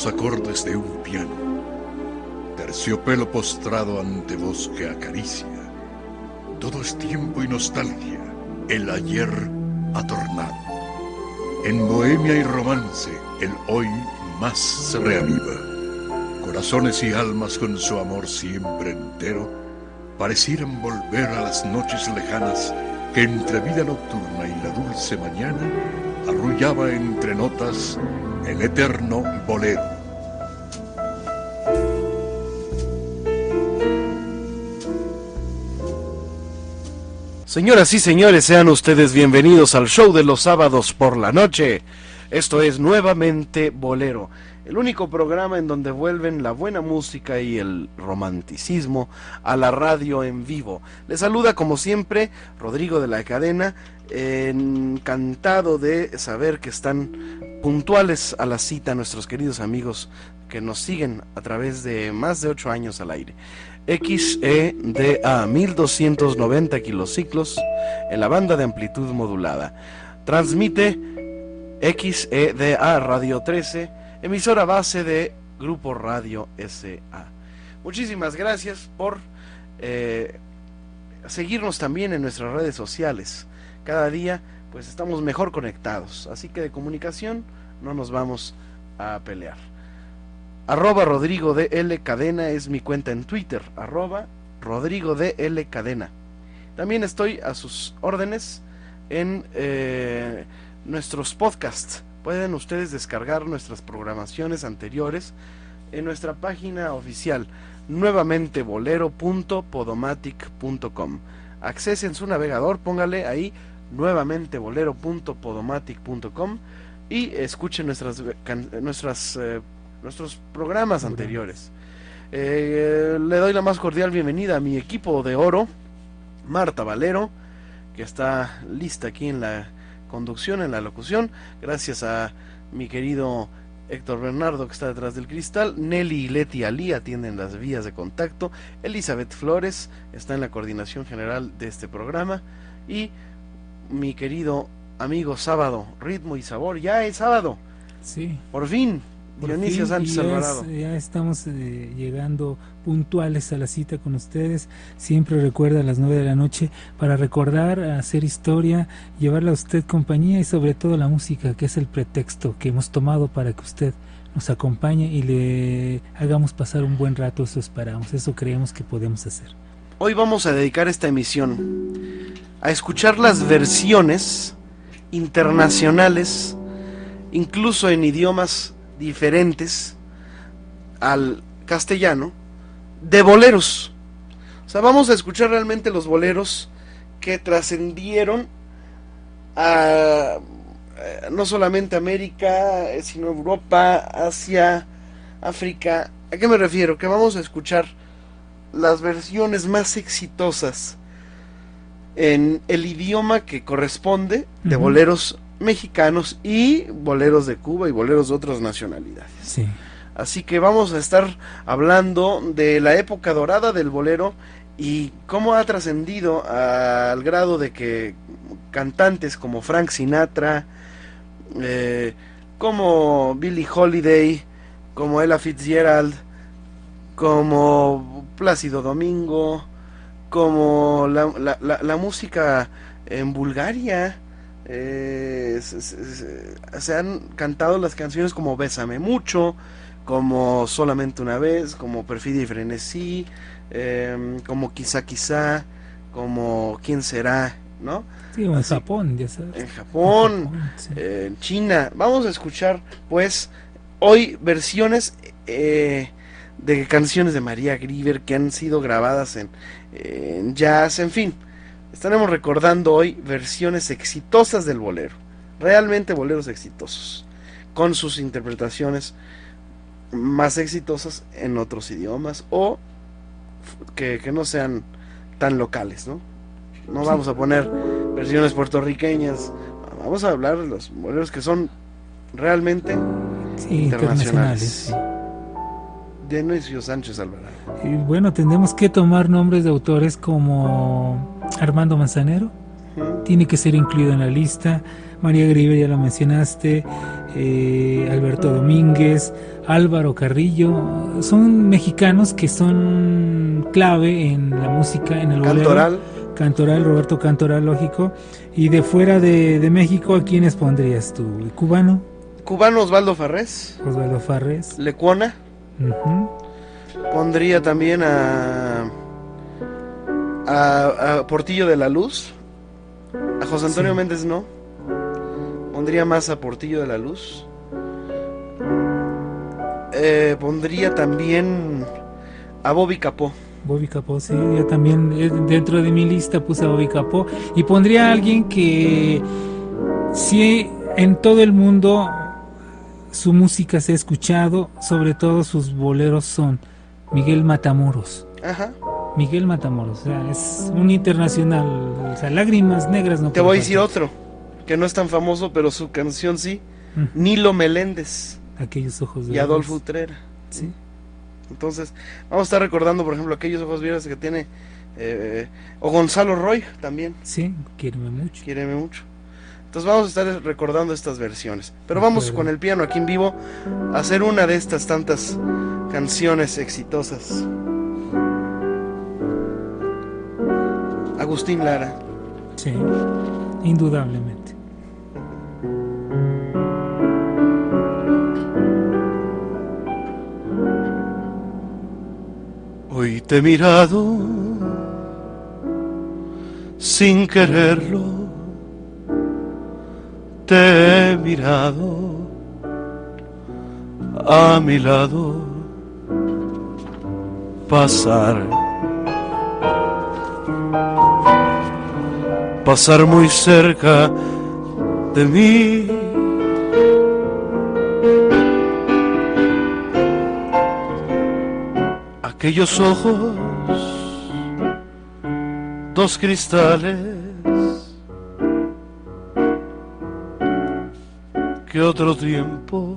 Los acordes de un piano, terciopelo postrado ante voz que acaricia. Todo es tiempo y nostalgia, el ayer atornado. En bohemia y romance, el hoy más se reaviva. Corazones y almas con su amor siempre entero parecieran volver a las noches lejanas que entre vida nocturna y la dulce mañana arrullaba entre notas el eterno bolero. Señoras y señores, sean ustedes bienvenidos al show de los sábados por la noche. Esto es nuevamente Bolero, el único programa en donde vuelven la buena música y el romanticismo a la radio en vivo. Les saluda como siempre Rodrigo de la Cadena, encantado de saber que están puntuales a la cita nuestros queridos amigos que nos siguen a través de más de ocho años al aire. XEDA 1290 kilociclos en la banda de amplitud modulada. Transmite XEDA Radio 13, emisora base de Grupo Radio SA. Muchísimas gracias por eh, seguirnos también en nuestras redes sociales. Cada día pues estamos mejor conectados, así que de comunicación no nos vamos a pelear. Arroba Rodrigo de L Cadena es mi cuenta en Twitter, arroba Rodrigo de L Cadena. También estoy a sus órdenes en eh, nuestros podcasts. Pueden ustedes descargar nuestras programaciones anteriores en nuestra página oficial nuevamente bolero.podomatic.com. Accesen su navegador, póngale ahí nuevamente bolero.podomatic.com y escuchen nuestras, nuestras eh, nuestros programas anteriores. Eh, le doy la más cordial bienvenida a mi equipo de oro, Marta Valero, que está lista aquí en la conducción, en la locución. Gracias a mi querido Héctor Bernardo, que está detrás del cristal. Nelly y Leti Ali atienden las vías de contacto. Elizabeth Flores está en la coordinación general de este programa. Y mi querido amigo Sábado, Ritmo y Sabor. Ya es sábado. Sí. Por fin. Dionisio Sánchez Alvarado. Ya estamos eh, llegando puntuales a la cita con ustedes. Siempre recuerda a las nueve de la noche para recordar, hacer historia, llevarle a usted compañía y sobre todo la música, que es el pretexto que hemos tomado para que usted nos acompañe y le hagamos pasar un buen rato. Eso esperamos, eso creemos que podemos hacer. Hoy vamos a dedicar esta emisión a escuchar las versiones internacionales, incluso en idiomas diferentes al castellano de boleros. O sea, vamos a escuchar realmente los boleros que trascendieron a eh, no solamente América, eh, sino Europa, Asia, África. ¿A qué me refiero? Que vamos a escuchar las versiones más exitosas en el idioma que corresponde de boleros mexicanos y boleros de Cuba y boleros de otras nacionalidades. Sí. Así que vamos a estar hablando de la época dorada del bolero y cómo ha trascendido al grado de que cantantes como Frank Sinatra, eh, como Billie Holiday, como Ella Fitzgerald, como Plácido Domingo, como la, la, la música en Bulgaria, eh, se, han cantado las canciones como Bésame mucho, como Solamente una vez, como Perfidia y Frenesí, eh, como quizá quizá, como quién será, ¿no? Sí, en Así. Japón, ya sabes. En Japón, Japón, sí. eh, en China. Vamos a escuchar, pues, hoy versiones eh, de canciones de María Grieber que han sido grabadas en, en jazz, en fin. Estaremos recordando hoy versiones exitosas del bolero, realmente boleros exitosos, con sus interpretaciones más exitosas en otros idiomas o que, que no sean tan locales, ¿no? No vamos a poner versiones puertorriqueñas, vamos a hablar de los boleros que son realmente Sí, internacionales. internacionales. de Noisio Sánchez Alvarado. Y bueno, tendremos que tomar nombres de autores como Armando Manzanero, tiene que ser incluido en la lista. María Griver, ya lo mencionaste, eh, Alberto Domínguez, Álvaro Carrillo, son mexicanos que son clave en la música, en el bolero. Cantoral, Cantoral, Roberto Cantoral, lógico. Y de fuera de, de México, ¿a quiénes pondrías tú? ¿El cubano? cubano Osvaldo Farrés, Osvaldo Farres. Lecuona, pondría también a, a, a Portillo de la Luz, a José Antonio Sí. Méndez no, pondría más a Portillo de la Luz, Eh, pondría también a Bobby Capó, Bobby Capó, sí, yo también eh, dentro de mi lista puse a Bobby Capó. Y pondría a alguien que sí en todo el mundo su música se ha escuchado, sobre todo sus boleros son Miguel Matamoros. ajá, Miguel Matamoros, o sea, es un internacional, o sea, lágrimas negras no te voy a decir otro, que no es tan famoso, pero su canción sí, Ujú. Nilo Meléndez Aquellos ojos y verdes. Adolfo Utrera. Sí. Entonces, vamos a estar recordando, por ejemplo, aquellos ojos verdes que tiene, eh, o Gonzalo Roy también, Sí, quiéreme mucho. quiéreme mucho. Entonces vamos a estar recordando estas versiones. Pero vamos con el piano aquí en vivo a hacer una de estas tantas canciones exitosas. Agustín Lara. Sí, indudablemente. Hoy te he mirado sin quererlo, te he mirado a mi lado pasar, pasar muy cerca de mí. Aquellos ojos, dos cristales que otro tiempo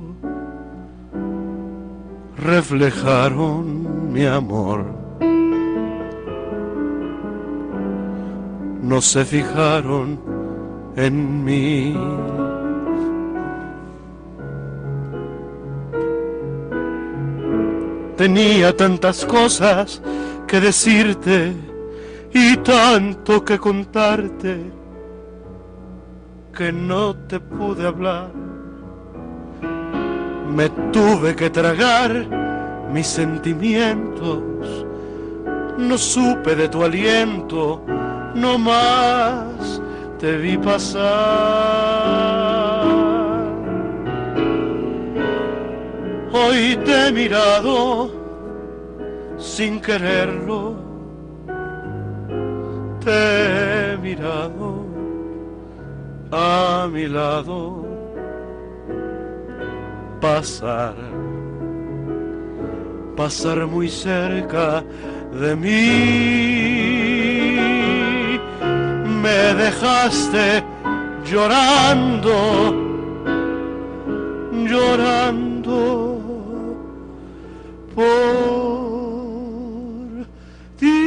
reflejaron mi amor. No se fijaron en mí. Tenía tantas cosas que decirte y tanto que contarte que no te pude hablar. Me tuve que tragar mis sentimientos, no supe de tu aliento, no más te vi pasar. Hoy te he mirado sin quererlo, te he mirado a mi lado pasar, pasar muy cerca de mí. Me dejaste llorando, llorando por ti.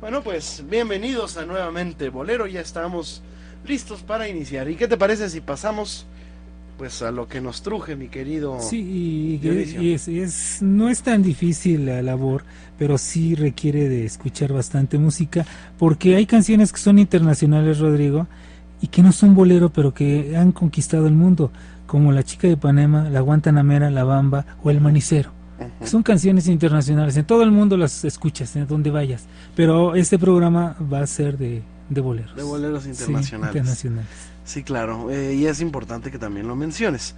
Bueno, pues bienvenidos a nuevamente Bolero, ya estamos listos para iniciar. ¿Y qué te parece si pasamos pues a lo que nos truje, mi querido. Sí, y, es, no es tan difícil la labor, pero sí requiere de escuchar bastante música, porque hay canciones que son internacionales, Rodrigo, y que no son bolero, pero que han conquistado el mundo, como La chica de Panema, La Guantanamera, La Bamba o El Manicero. Son canciones internacionales, en todo el mundo las escuchas, en donde vayas, pero este programa va a ser de, de boleros. De boleros internacionales. internacionales. Sí, claro, eh, y es importante que también lo menciones.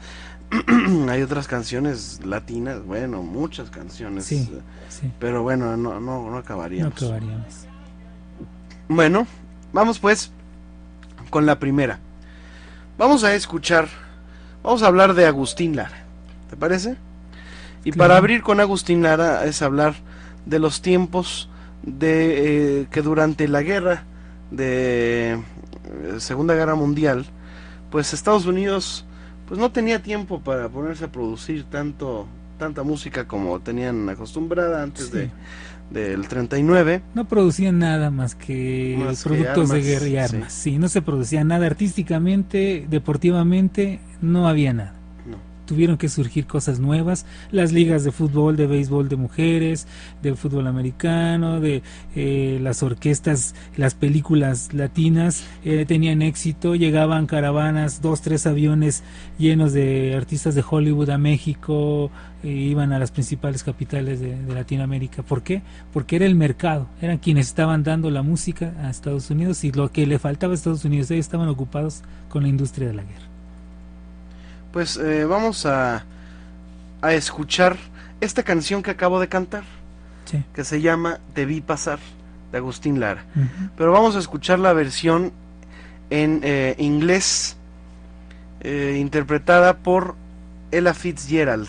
Hay otras canciones latinas, bueno, muchas canciones, sí, eh, sí. pero bueno, no, no, no acabaríamos. No acabaríamos. Bueno, vamos pues con la primera. Vamos a escuchar, vamos a hablar de Agustín Lara, ¿te parece? Y para abrir con Agustín Lara es hablar de los tiempos de eh, que durante la guerra de eh, Segunda Guerra Mundial, pues Estados Unidos pues no tenía tiempo para ponerse a producir tanto tanta música como tenían acostumbrada antes de del 39. No producían nada más que productos de guerra y armas. sí, no se producía nada artísticamente, deportivamente, no había nada tuvieron que surgir cosas nuevas, las ligas de fútbol, de béisbol de mujeres, de fútbol americano, de eh, las orquestas, las películas latinas eh, tenían éxito, llegaban caravanas, dos, tres aviones llenos de artistas de Hollywood a México, e iban a las principales capitales de, de, Latinoamérica. ¿Por qué? Porque era el mercado, eran quienes estaban dando la música a Estados Unidos y lo que le faltaba a Estados Unidos, ellos estaban ocupados con la industria de la guerra pues eh, vamos a, a escuchar esta canción que acabo de cantar, que se llama Te vi pasar, de Agustín Lara. Pero vamos a escuchar la versión en eh, inglés, eh, interpretada por Ella Fitzgerald.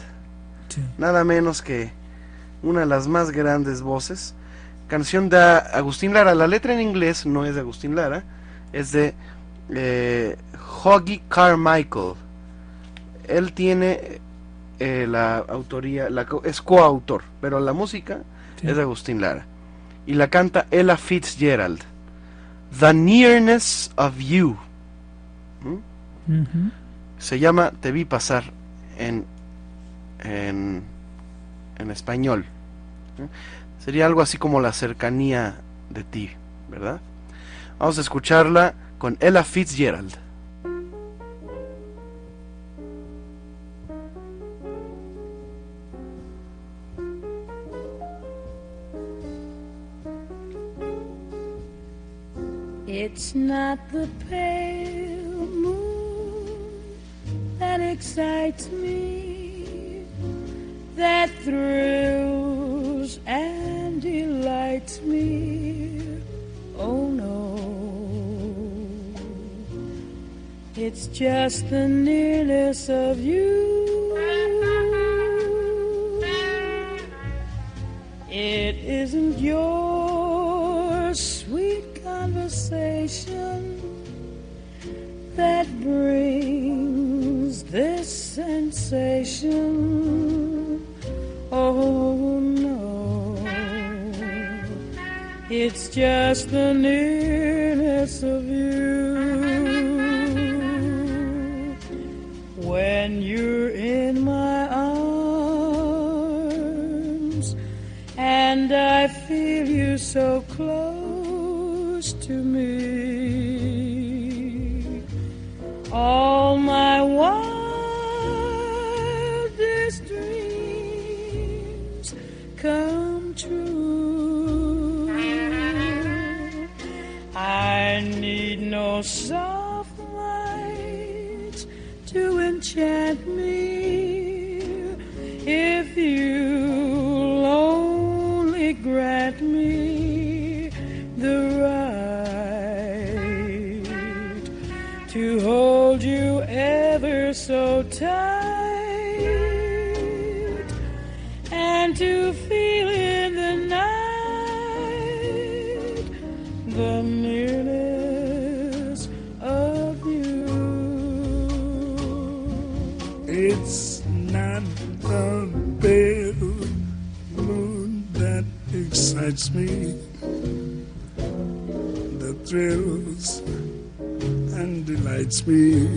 Nada menos que una de las más grandes voces. Canción de Agustín Lara. La letra en inglés no es de Agustín Lara, es de Hoggy Carmichael él tiene eh, la autoría, la, es coautor, pero la música es de Agustín Lara. Y la canta Ella Fitzgerald. The Nearness of You. ¿Mm? Se llama Te vi pasar en, en, en español. ¿eh? Sería algo así como la cercanía de ti, ¿verdad? Vamos a escucharla con Ella Fitzgerald. It's not the pale moon that excites me, that thrills and delights me. Oh no, it's just the nearness of you. It isn't your sweet conversation that brings this sensation. Oh no, it's just the nearness of you. When you're in my arms and I feel you so close enchant me if you'll only grant me the right to hold you ever so tight me, the thrills and delights me.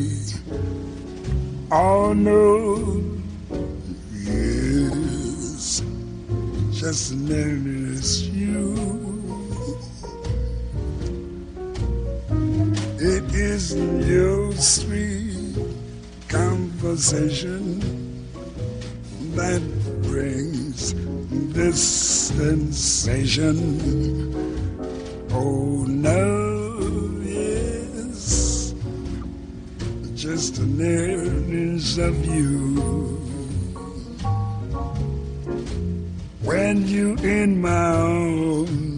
Oh no, yes, just as you. It is your sweet conversation sensation. Oh no, yes, just the nearness of you. When you in my arms,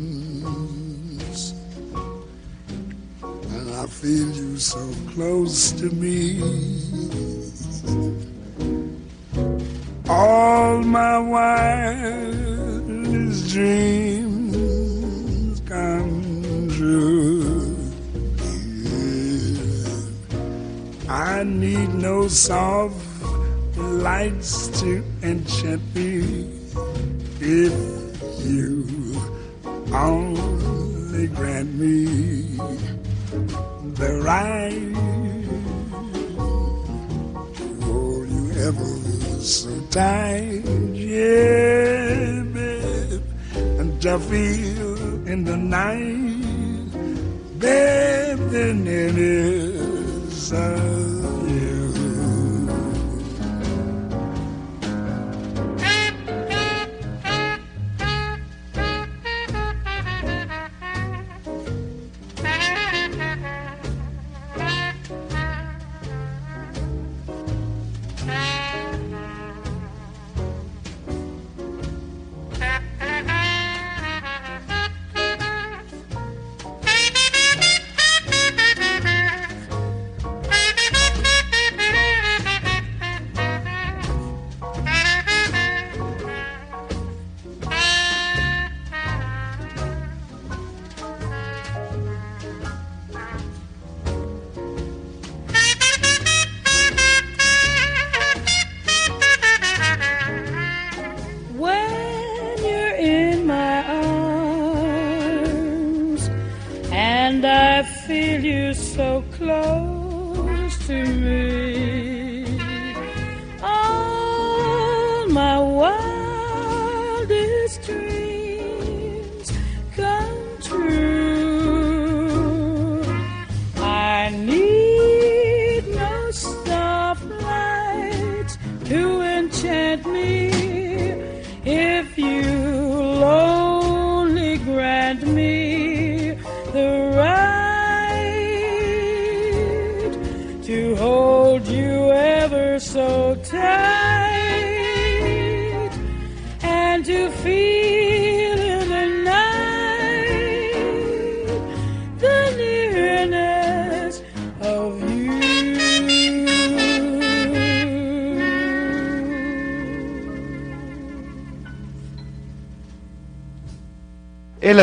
and I feel you so close to me.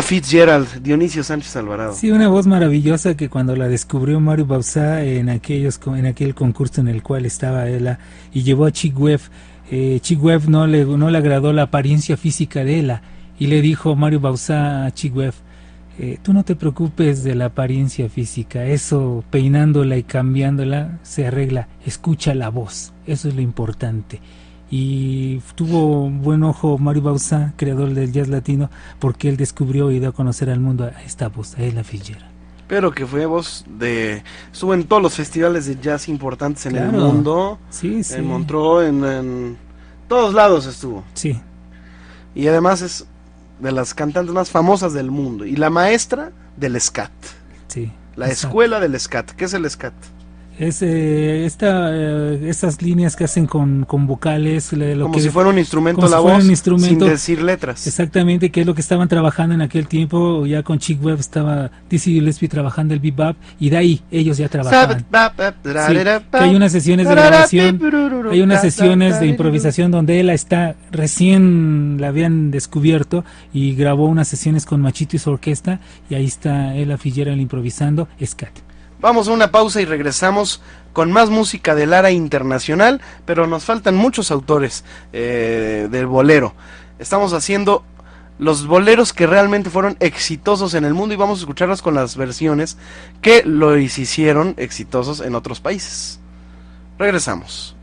Fitzgerald, Dionisio Sánchez Alvarado. Sí, una voz maravillosa que cuando la descubrió Mario Bauzá en aquellos en aquel concurso en el cual estaba ella y llevó a Chick Webb, eh, no le no le agradó la apariencia física de ella y le dijo Mario Bauzá a Chick Webb, eh, tú no te preocupes de la apariencia física, eso peinándola y cambiándola se arregla, escucha la voz, eso es lo importante. Y tuvo buen ojo Mario Bauzá, creador del jazz latino, porque él descubrió y dio a conocer al mundo a esta voz, a Ella Fitzgerald. Pero que fue voz de... Estuvo en todos los festivales de jazz importantes en el mundo. Sí, sí. En Montreux, en, en todos lados estuvo. Sí, Y además es de las cantantes más famosas del mundo. Y la maestra del scat. sí. La Exacto. escuela del scat. ¿Qué es el scat? Es eh, esta, eh, estas líneas que hacen con, con vocales, le- lo Como que si fuera un instrumento como la si fuera voz un instrumento. sin decir letras. Exactamente, que es lo que estaban trabajando en aquel tiempo. Ya con Chick Webb estaba Dizzy Gillespie trabajando el bebop y de ahí ellos ya trabajaban. Sí, que hay unas sesiones de grabación, hay unas sesiones de improvisación donde él está recién la habían descubierto y grabó unas sesiones con Machito y su orquesta y ahí está Ella Fitzgerald improvisando scat. Vamos a una pausa y regresamos con más música del ARA internacional, pero nos faltan muchos autores eh, del bolero. Estamos haciendo los boleros que realmente fueron exitosos en el mundo y vamos a escucharlos con las versiones que lo hicieron exitosos en otros países. Regresamos.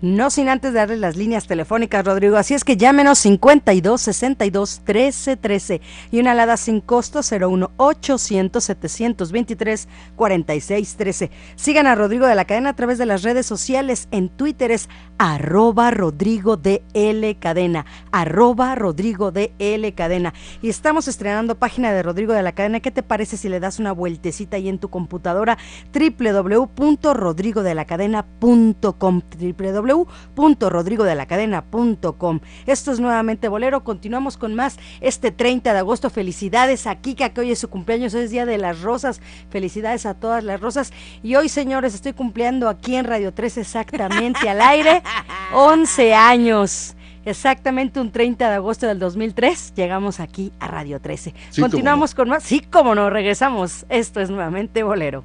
No sin antes darle las líneas telefónicas, Rodrigo. Así es que llámenos 52 62 13 13 y una alada sin costo 01 800 723 46 13. Sigan a Rodrigo de la Cadena a través de las redes sociales. En Twitter es arroba Rodrigo de L Cadena. Arroba Rodrigo de L Cadena. Y estamos estrenando página de Rodrigo de la Cadena. ¿Qué te parece si le das una vueltecita ahí en tu computadora? www.rodrigodelacadena.com www www.rodrigodelacadena.com. Esto es nuevamente Bolero. Continuamos con más este 30 de agosto. Felicidades a Kika, que hoy es su cumpleaños, hoy es Día de las Rosas. Felicidades a todas las rosas. Y hoy, señores, estoy cumpliendo aquí en Radio 3 exactamente al aire 11 años. Exactamente un 30 de agosto del 2003 llegamos aquí a Radio 13. Sí, Continuamos con más. Sí, como no, regresamos. Esto es nuevamente Bolero.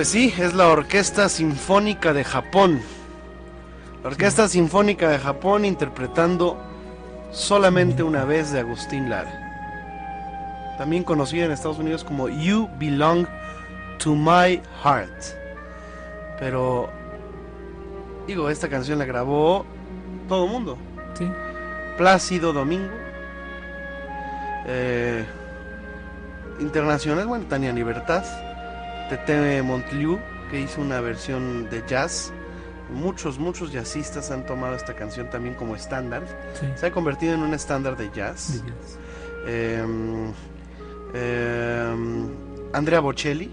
Pues sí, es la Orquesta Sinfónica de Japón. La Orquesta Sinfónica de Japón interpretando solamente una vez de Agustín Lara. También conocida en Estados Unidos como You Belong to My Heart. Pero, digo, esta canción la grabó todo el mundo. Sí. Plácido Domingo. eh, internacional, bueno, Tania Libertad. Tete Montliu, que hizo una versión de jazz. Muchos, muchos jazzistas han tomado esta canción también como estándar. Sí. Se ha convertido en un estándar de jazz. de jazz. Eh, eh, Andrea Bocelli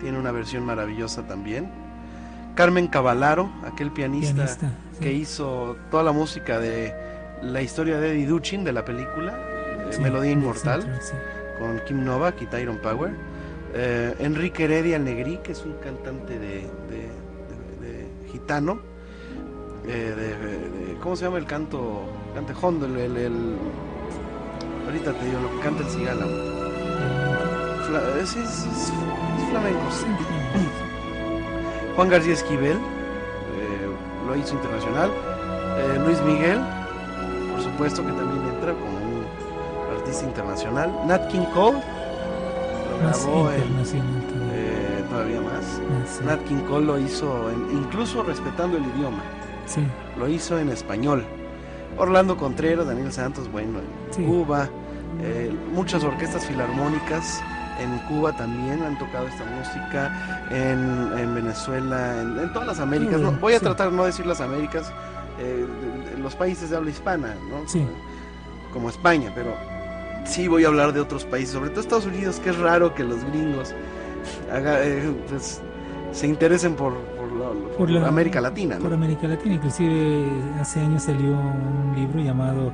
tiene una versión maravillosa también. Carmen Cavallaro, aquel pianista, Pianista, sí. que hizo toda la música de la historia de Eddie Duchin de la película Sí, Melodía Inmortal sí. con Kim Novak y Tyrone Power. Eh, Enrique Heredia Negri, que es un cantante de, de- gitano. eh, ¿Cómo se llama el canto? Cante hondo, el, Ahorita te digo lo que canta el cigala. Es, es- flamenco. Juan García Esquivel, eh, lo hizo internacional. Luis Miguel, por supuesto que también entra como un artista internacional. Nat King Cole, grabó en, internacional todavía. eh, todavía más. Sí. Nat King Cole lo hizo, en- incluso respetando el idioma, Sí, lo hizo en español. Orlando Contreras, Daniel Santos, bueno, en Sí. Cuba, eh, muchas orquestas filarmónicas En Cuba también han tocado esta música, en, en Venezuela, en, en todas las Américas. ¿no? Voy a Sí. tratar de no decir las Américas, eh, de- de los países de habla hispana, ¿no? Sí. como España, pero sí voy a hablar de otros países, sobre todo Estados Unidos, que es raro que los gringos haga- eh, pues, se interesen por, por la- por la- América Latina. ¿no? Por América Latina, inclusive hace años salió un libro llamado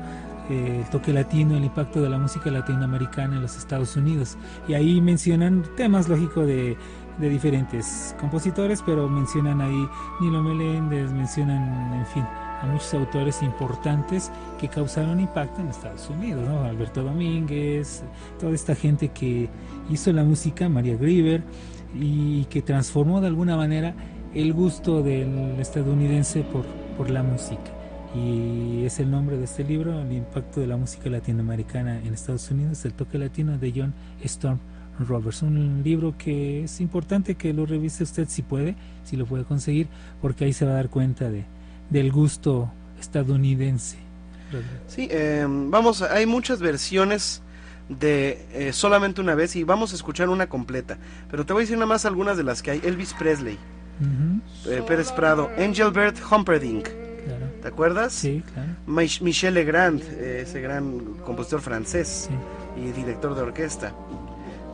eh, El toque latino, el impacto de la música latinoamericana en los Estados Unidos. Y ahí mencionan temas, lógico, de, de diferentes compositores, pero mencionan ahí Nilo Meléndez, mencionan, en fin, a muchos autores importantes que causaron impacto en Estados Unidos. Alberto Domínguez, toda esta gente que hizo la música, María Grieber, y que transformó de alguna manera el gusto del estadounidense por, por la música. Y es el nombre de este libro, El impacto de la música latinoamericana en Estados Unidos, el toque latino de John Storm Roberts. Un libro que es importante que lo revise usted si puede, si lo puede conseguir, porque ahí se va a dar cuenta de, del gusto estadounidense. Sí, eh, vamos, hay muchas versiones de eh, solamente una vez y vamos a escuchar una completa. Pero te voy a decir nada más algunas de las que hay. Elvis Presley, eh, Pérez Prado, Engelbert Humperdinck, claro. ¿te acuerdas? Sí, claro. Mich- Michel Legrand, ese gran compositor francés Sí. y director de orquesta.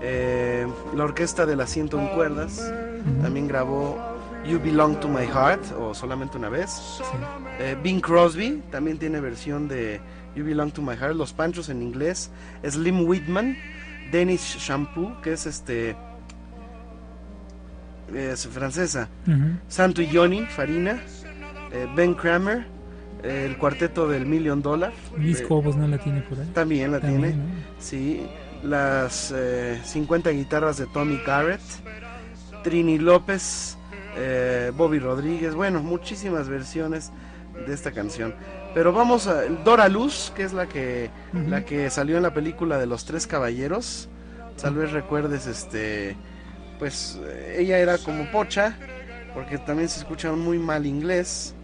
Eh, la orquesta de las 101 cuerdas también grabó You Belong to My Heart o solamente una vez. sí. Eh, Bing Crosby también tiene versión de You Belong to My Heart, Los Panchos en inglés. Slim Whitman, Dennis Shampoo, que es este. Es francesa. Ujú, Santo y Johnny, Farina. eh, ben Kramer, eh, el cuarteto del Million Dollar. Eh, Cobos no la tiene por ahí. también la También, tiene. ¿no? Sí. Las eh, 50 guitarras de Tommy Garrett. Trini López. Eh, Bobby Rodríguez. Bueno, muchísimas versiones de esta canción. Pero vamos a Dora Luz, que es la que la que salió en la película de los tres caballeros. Tal vez recuerdes este pues ella era como pocha porque también se escucha muy mal inglés,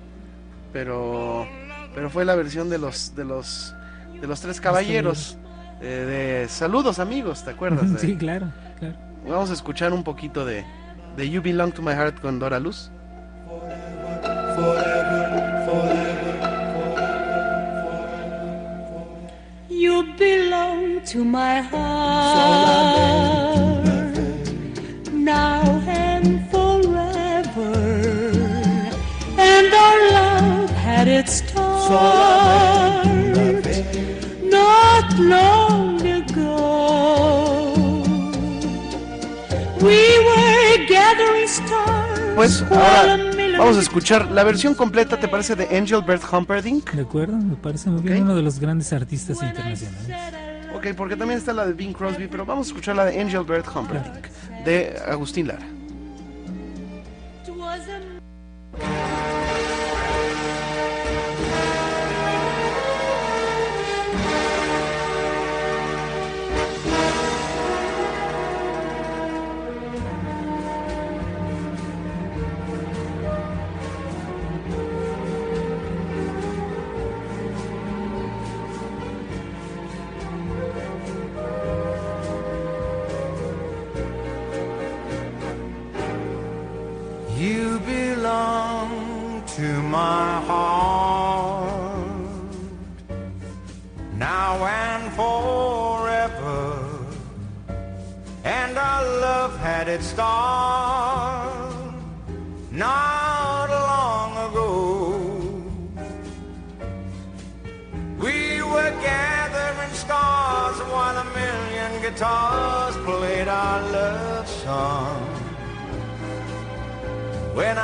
pero pero fue la versión de los de los de los tres caballeros eh, de saludos amigos, ¿te acuerdas? de- Sí, claro, claro. Vamos a escuchar un poquito de de You Belong to My Heart con Dora Luz. You belong to my heart now and forever. And our love had its start not long ago. We were. Pues while ahora vamos a escuchar la versión completa, ¿te parece? De Engelbert Humperdinck. De acuerdo, me parece muy bien. Ok. Uno de los grandes artistas internacionales. Ok, porque también está la de Bing Crosby, pero vamos a escuchar la de Engelbert Humperdinck, de Agustín Lara.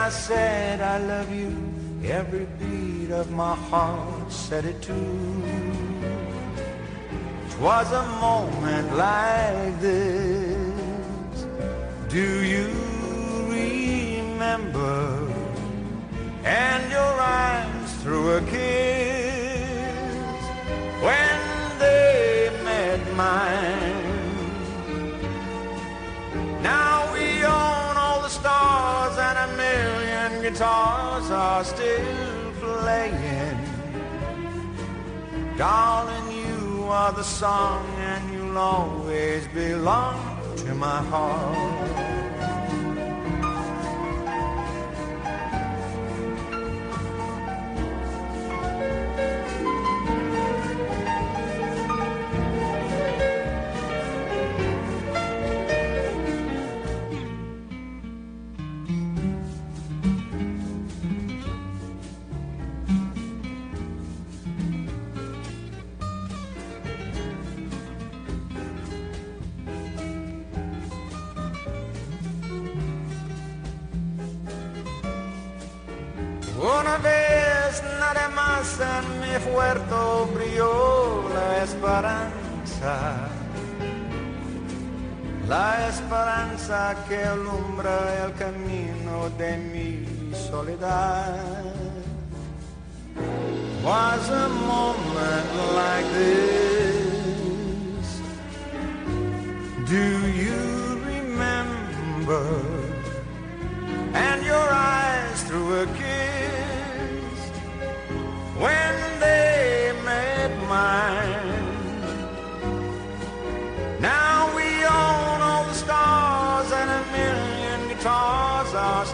I said I love you, every beat of my heart said it too. Twas a moment like this. Do you remember? And your eyes through a kiss when they met mine. Now we own all the stars a million guitars are still playing. Darling, you are the song and you'll always belong to my heart. Mi puerto brilló la esperanza. La esperanza que alumbra el camino de mi soledad. Was a moment like this. Do you remember? and your eyes through a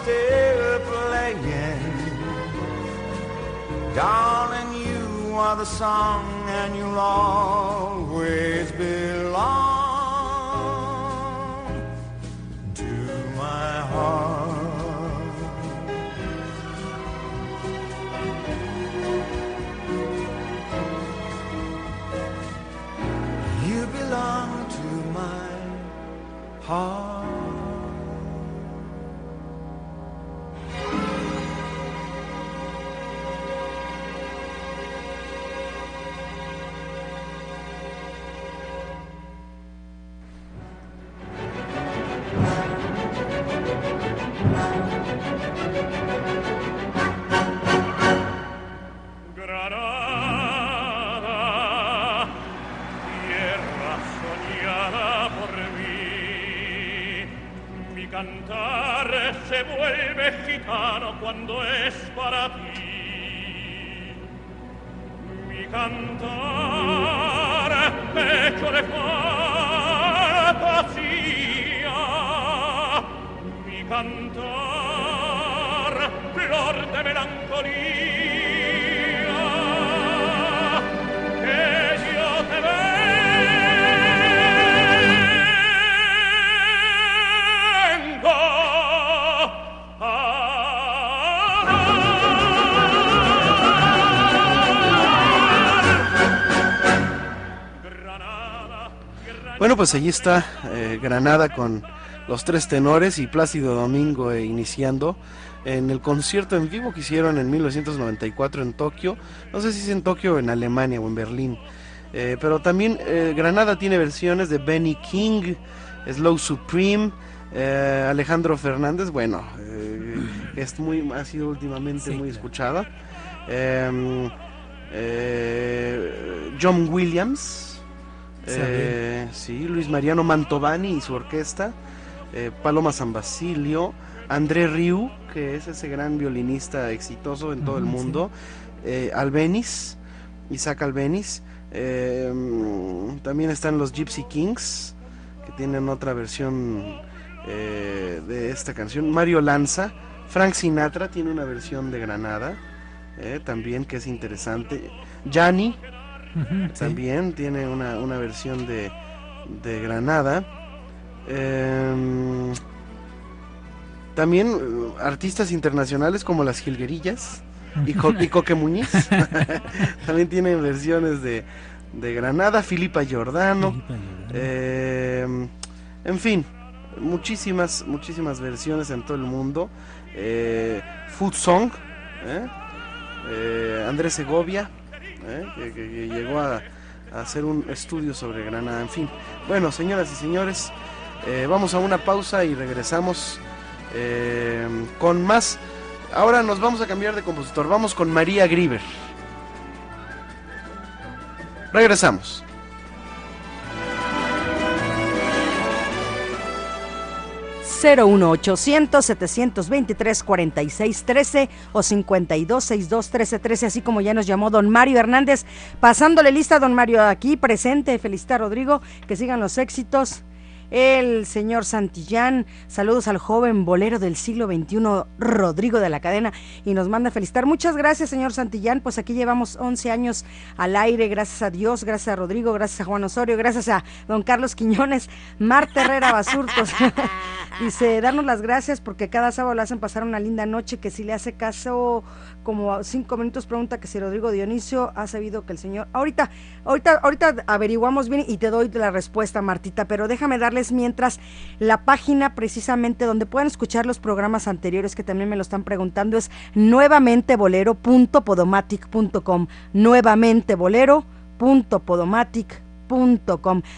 still playing. Darling, you are the song and you'll always belong to my heart. You belong to my heart. se vuelve gitano cuando es para ti. Mi cantar Bueno, pues allí está eh, Granada con los tres tenores y Plácido Domingo eh, iniciando en el concierto en vivo que hicieron en 1994 en Tokio. No sé si es en Tokio o en Alemania o en Berlín. Eh, pero también Granada tiene versiones de Benny King, Slow Supreme, Alejandro Fernández, bueno, es muy, ha sido últimamente Sí, muy escuchada. Em, John Williams, eh, sí, Luis Mariano Mantovani y su orquesta, eh, Paloma San Basilio, André Riu, que es ese gran violinista exitoso en todo el Ujú, sí. mundo, eh, Albeniz, Isaac Albeniz, eh, también están los Gypsy Kings, que tienen otra versión de esta canción, Mario Lanza, Frank Sinatra tiene una versión de Granada, también que es interesante, Yanni, También tiene una, una versión de, de Granada. Em, también eh, artistas internacionales como las Jilguerillas y, Co- y Coque Muñiz. también tienen versiones de, de Granada, Filipa Giordano. Em, en fin, muchísimas, muchísimas versiones en todo el mundo. Eh, Food Song. Eh, Andrés Segovia, ¿eh? que, que- llegó a, a hacer un estudio sobre Granada. En fin, bueno, señoras y señores, eh, vamos a una pausa y regresamos eh, con más. Ahora nos vamos a cambiar de compositor, vamos con María Grieber. Regresamos. 01800 723 4613 o 5262 1313, así como ya nos llamó don Mario Hernández. Pasándole lista, don Mario, aquí presente. Felicita Rodrigo, que sigan los éxitos. El señor Santillán, saludos al joven bolero del siglo XXI, Rodrigo de la Cadena, y nos manda a felicitar. Muchas gracias, señor Santillán, pues aquí llevamos 11 años al aire, gracias a Dios, gracias a Rodrigo, gracias a Juan Osorio, gracias a don Carlos Quiñones, Marta Herrera Basurtos. Dice, darnos las gracias porque cada sábado le hacen pasar una linda noche, que si le hace caso como cinco minutos pregunta que si Rodrigo Dionisio ha sabido que el señor ahorita ahorita ahorita averiguamos bien y te doy la respuesta Martita pero déjame darles mientras la página precisamente donde pueden escuchar los programas anteriores que también me lo están preguntando es nuevamente bolero.podomatic.com nuevamente bolero.podomatic.com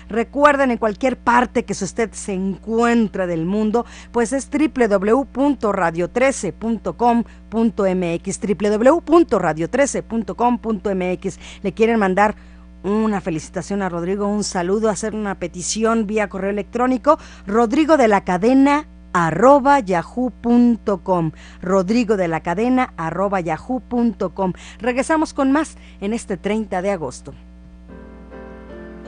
Recuerden en cualquier parte que usted se encuentra del mundo, pues es www.radio13.com.mx, www.radio13.com.mx. Le quieren mandar una felicitación a Rodrigo, un saludo, hacer una petición vía correo electrónico, Rodrigo de la cadena arroba yahoo.com Rodrigo de la cadena yahoo.com Regresamos con más en este 30 de agosto.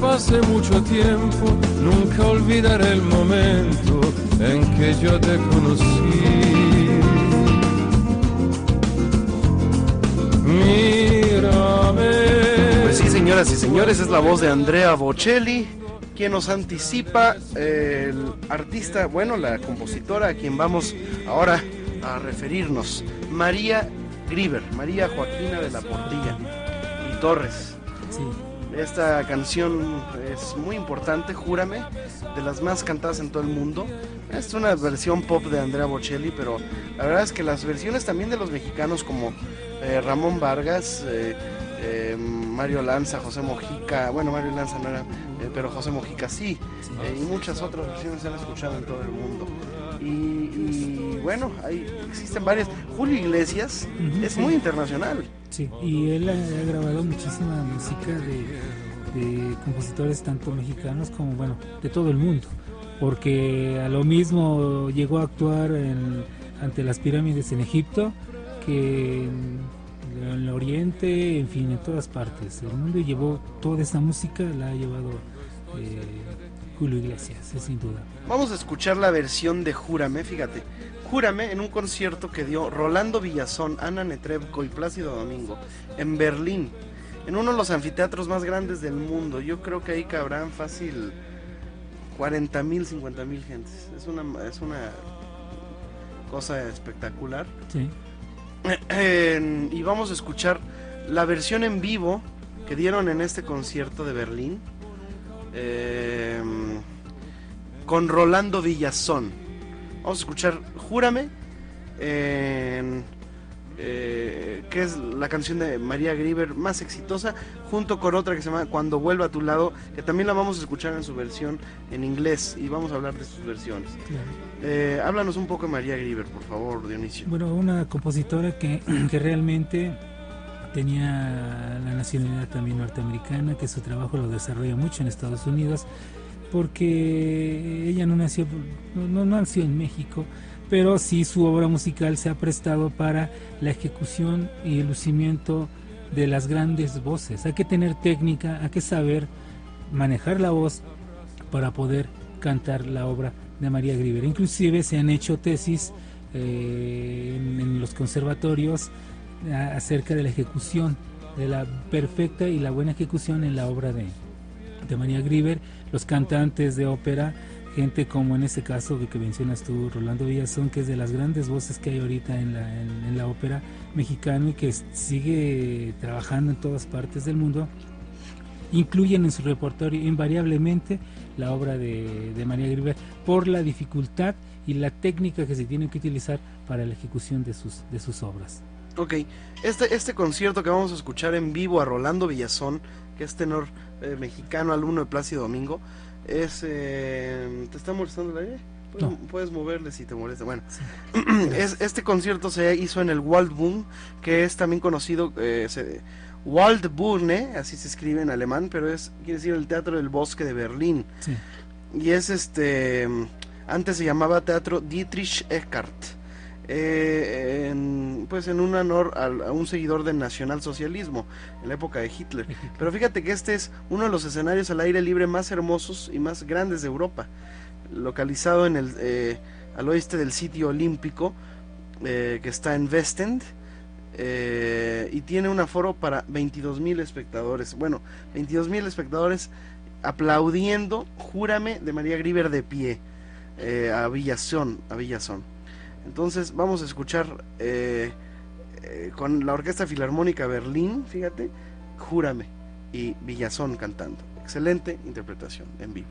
Hace mucho tiempo, nunca olvidaré el momento en que yo te conocí. Mírame. Pues sí, señoras y señores, es la voz de Andrea Bocelli, quien nos anticipa eh, el artista, bueno, la compositora a quien vamos ahora a referirnos, María Griver, María Joaquina de la Portilla y Torres. Sí. Esta canción es muy importante, júrame, de las más cantadas en todo el mundo. Es una versión pop de Andrea Bocelli, pero la verdad es que las versiones también de los mexicanos como eh, Ramón Vargas, eh, eh, Mario Lanza, José Mojica, bueno, Mario Lanza no era, pero José Mojica sí, y muchas otras versiones se han escuchado en todo el mundo. Y, y bueno, hay, existen varias. Julio Iglesias es sí. muy internacional. Sí, y él ha, ha grabado muchísima música de, de compositores tanto mexicanos como, bueno, de todo el mundo. Porque a lo mismo llegó a actuar en- ante las pirámides en Egipto que en, en el Oriente, en fin, en todas partes del mundo. Y llevó toda esa música, la ha llevado eh, Julio Iglesias, es sin duda. Vamos a escuchar la versión de Júrame, fíjate. Júrame en un concierto que dio Rolando Villazón, Ana Netrebko y Plácido Domingo en Berlín, en uno de los anfiteatros más grandes del mundo. Yo creo que ahí cabrán fácil 40 mil, 50 mil gentes. Es una, es una cosa espectacular. Sí. Y vamos a escuchar la versión en vivo que dieron en este concierto de Berlín eh, con Rolando Villazón. Vamos a escuchar Júrame, en, eh, que es la canción de María Grieber más exitosa, junto con otra que se llama Cuando vuelva a tu lado, que también la vamos a escuchar en su versión en inglés y vamos a hablar de sus versiones. Claro. Eh, háblanos un poco de María Grieber, por favor, Dionisio. Bueno, una compositora que, que realmente tenía la nacionalidad también norteamericana, que su trabajo lo desarrolla mucho en Estados Unidos, porque ella no nació, no, nació en México, pero sí su obra musical se ha prestado para la ejecución y el lucimiento de las grandes voces. Hay que tener técnica, hay que saber manejar la voz para poder cantar la obra de María Grieber. Inclusive se han hecho tesis eh, en, los conservatorios acerca de la ejecución, de la perfecta y la buena ejecución en la obra de, de María Grieber, los cantantes de ópera, gente como en este caso que, que mencionas tú, Rolando Villazón, que es de las grandes voces que hay ahorita en la, en- la ópera mexicana y que sigue trabajando en todas partes del mundo, incluyen en su repertorio invariablemente la obra de, de María Grieber por la dificultad y la técnica que se tiene que utilizar para la ejecución de sus, de sus obras. Ok, este, este concierto que vamos a escuchar en vivo a Rolando Villazón, que es tenor eh, mexicano, alumno de Plácido Domingo, es... eh, ¿Te está molestando el aire? Puedes, No. puedes moverle si te molesta. Bueno, Sí. es, este concierto se hizo en el Waldbühne, que es también conocido... Eh, se- Waldbühne, así se escribe en alemán, pero es, quiere decir, el Teatro del Bosque de Berlín. Sí. Y es este. Antes se llamaba Teatro Dietrich Eckart. Eh, en, pues en un honor al- a, un seguidor del nacionalsocialismo en la época de Hitler. Pero fíjate que este es uno de los escenarios al aire libre más hermosos y más grandes de Europa, localizado en el eh, al oeste del sitio olímpico eh, que está en Westend. eh, y tiene un aforo para 22 mil espectadores. Bueno, 22 mil espectadores aplaudiendo Júrame de María Griver de pie eh, a Villazón, a Villazón. Entonces vamos a escuchar eh, eh, con la Orquesta Filarmónica Berlín, fíjate, Júrame y Villazón cantando. Excelente interpretación en vivo.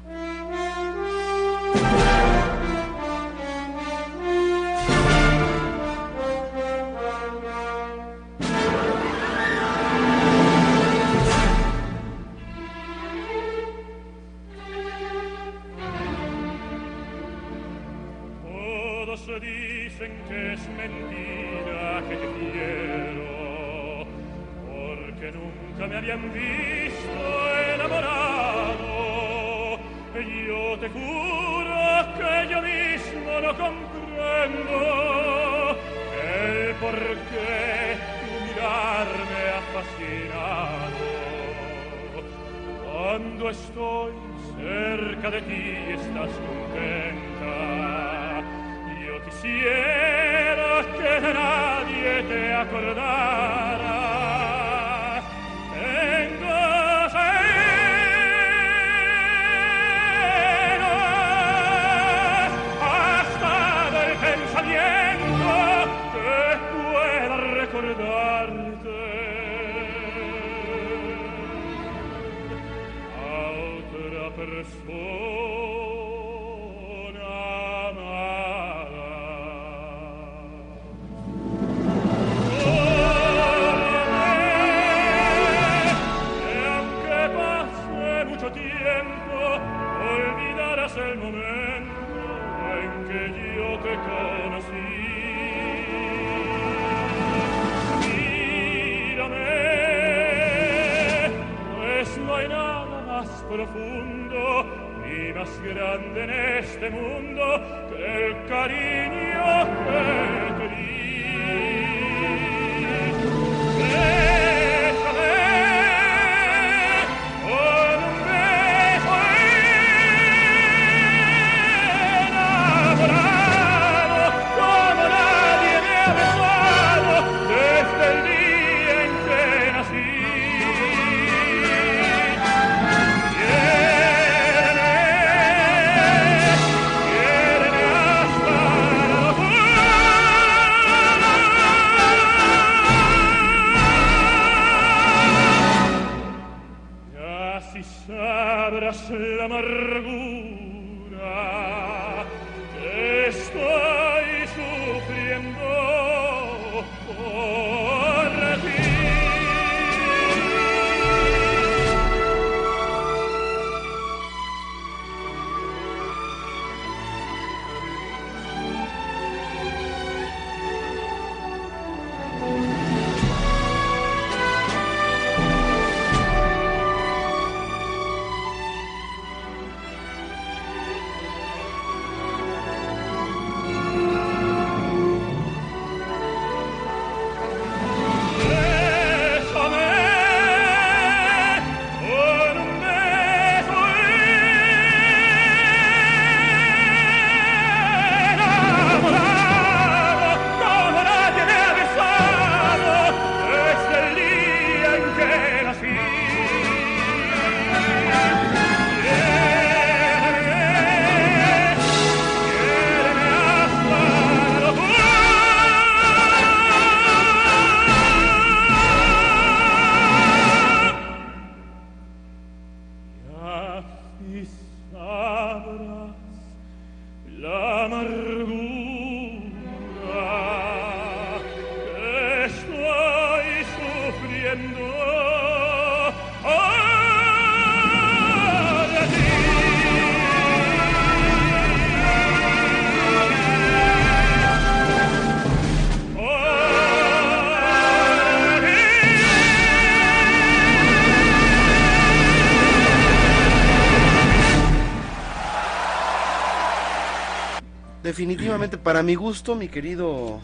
Definitivamente, para mi gusto, mi querido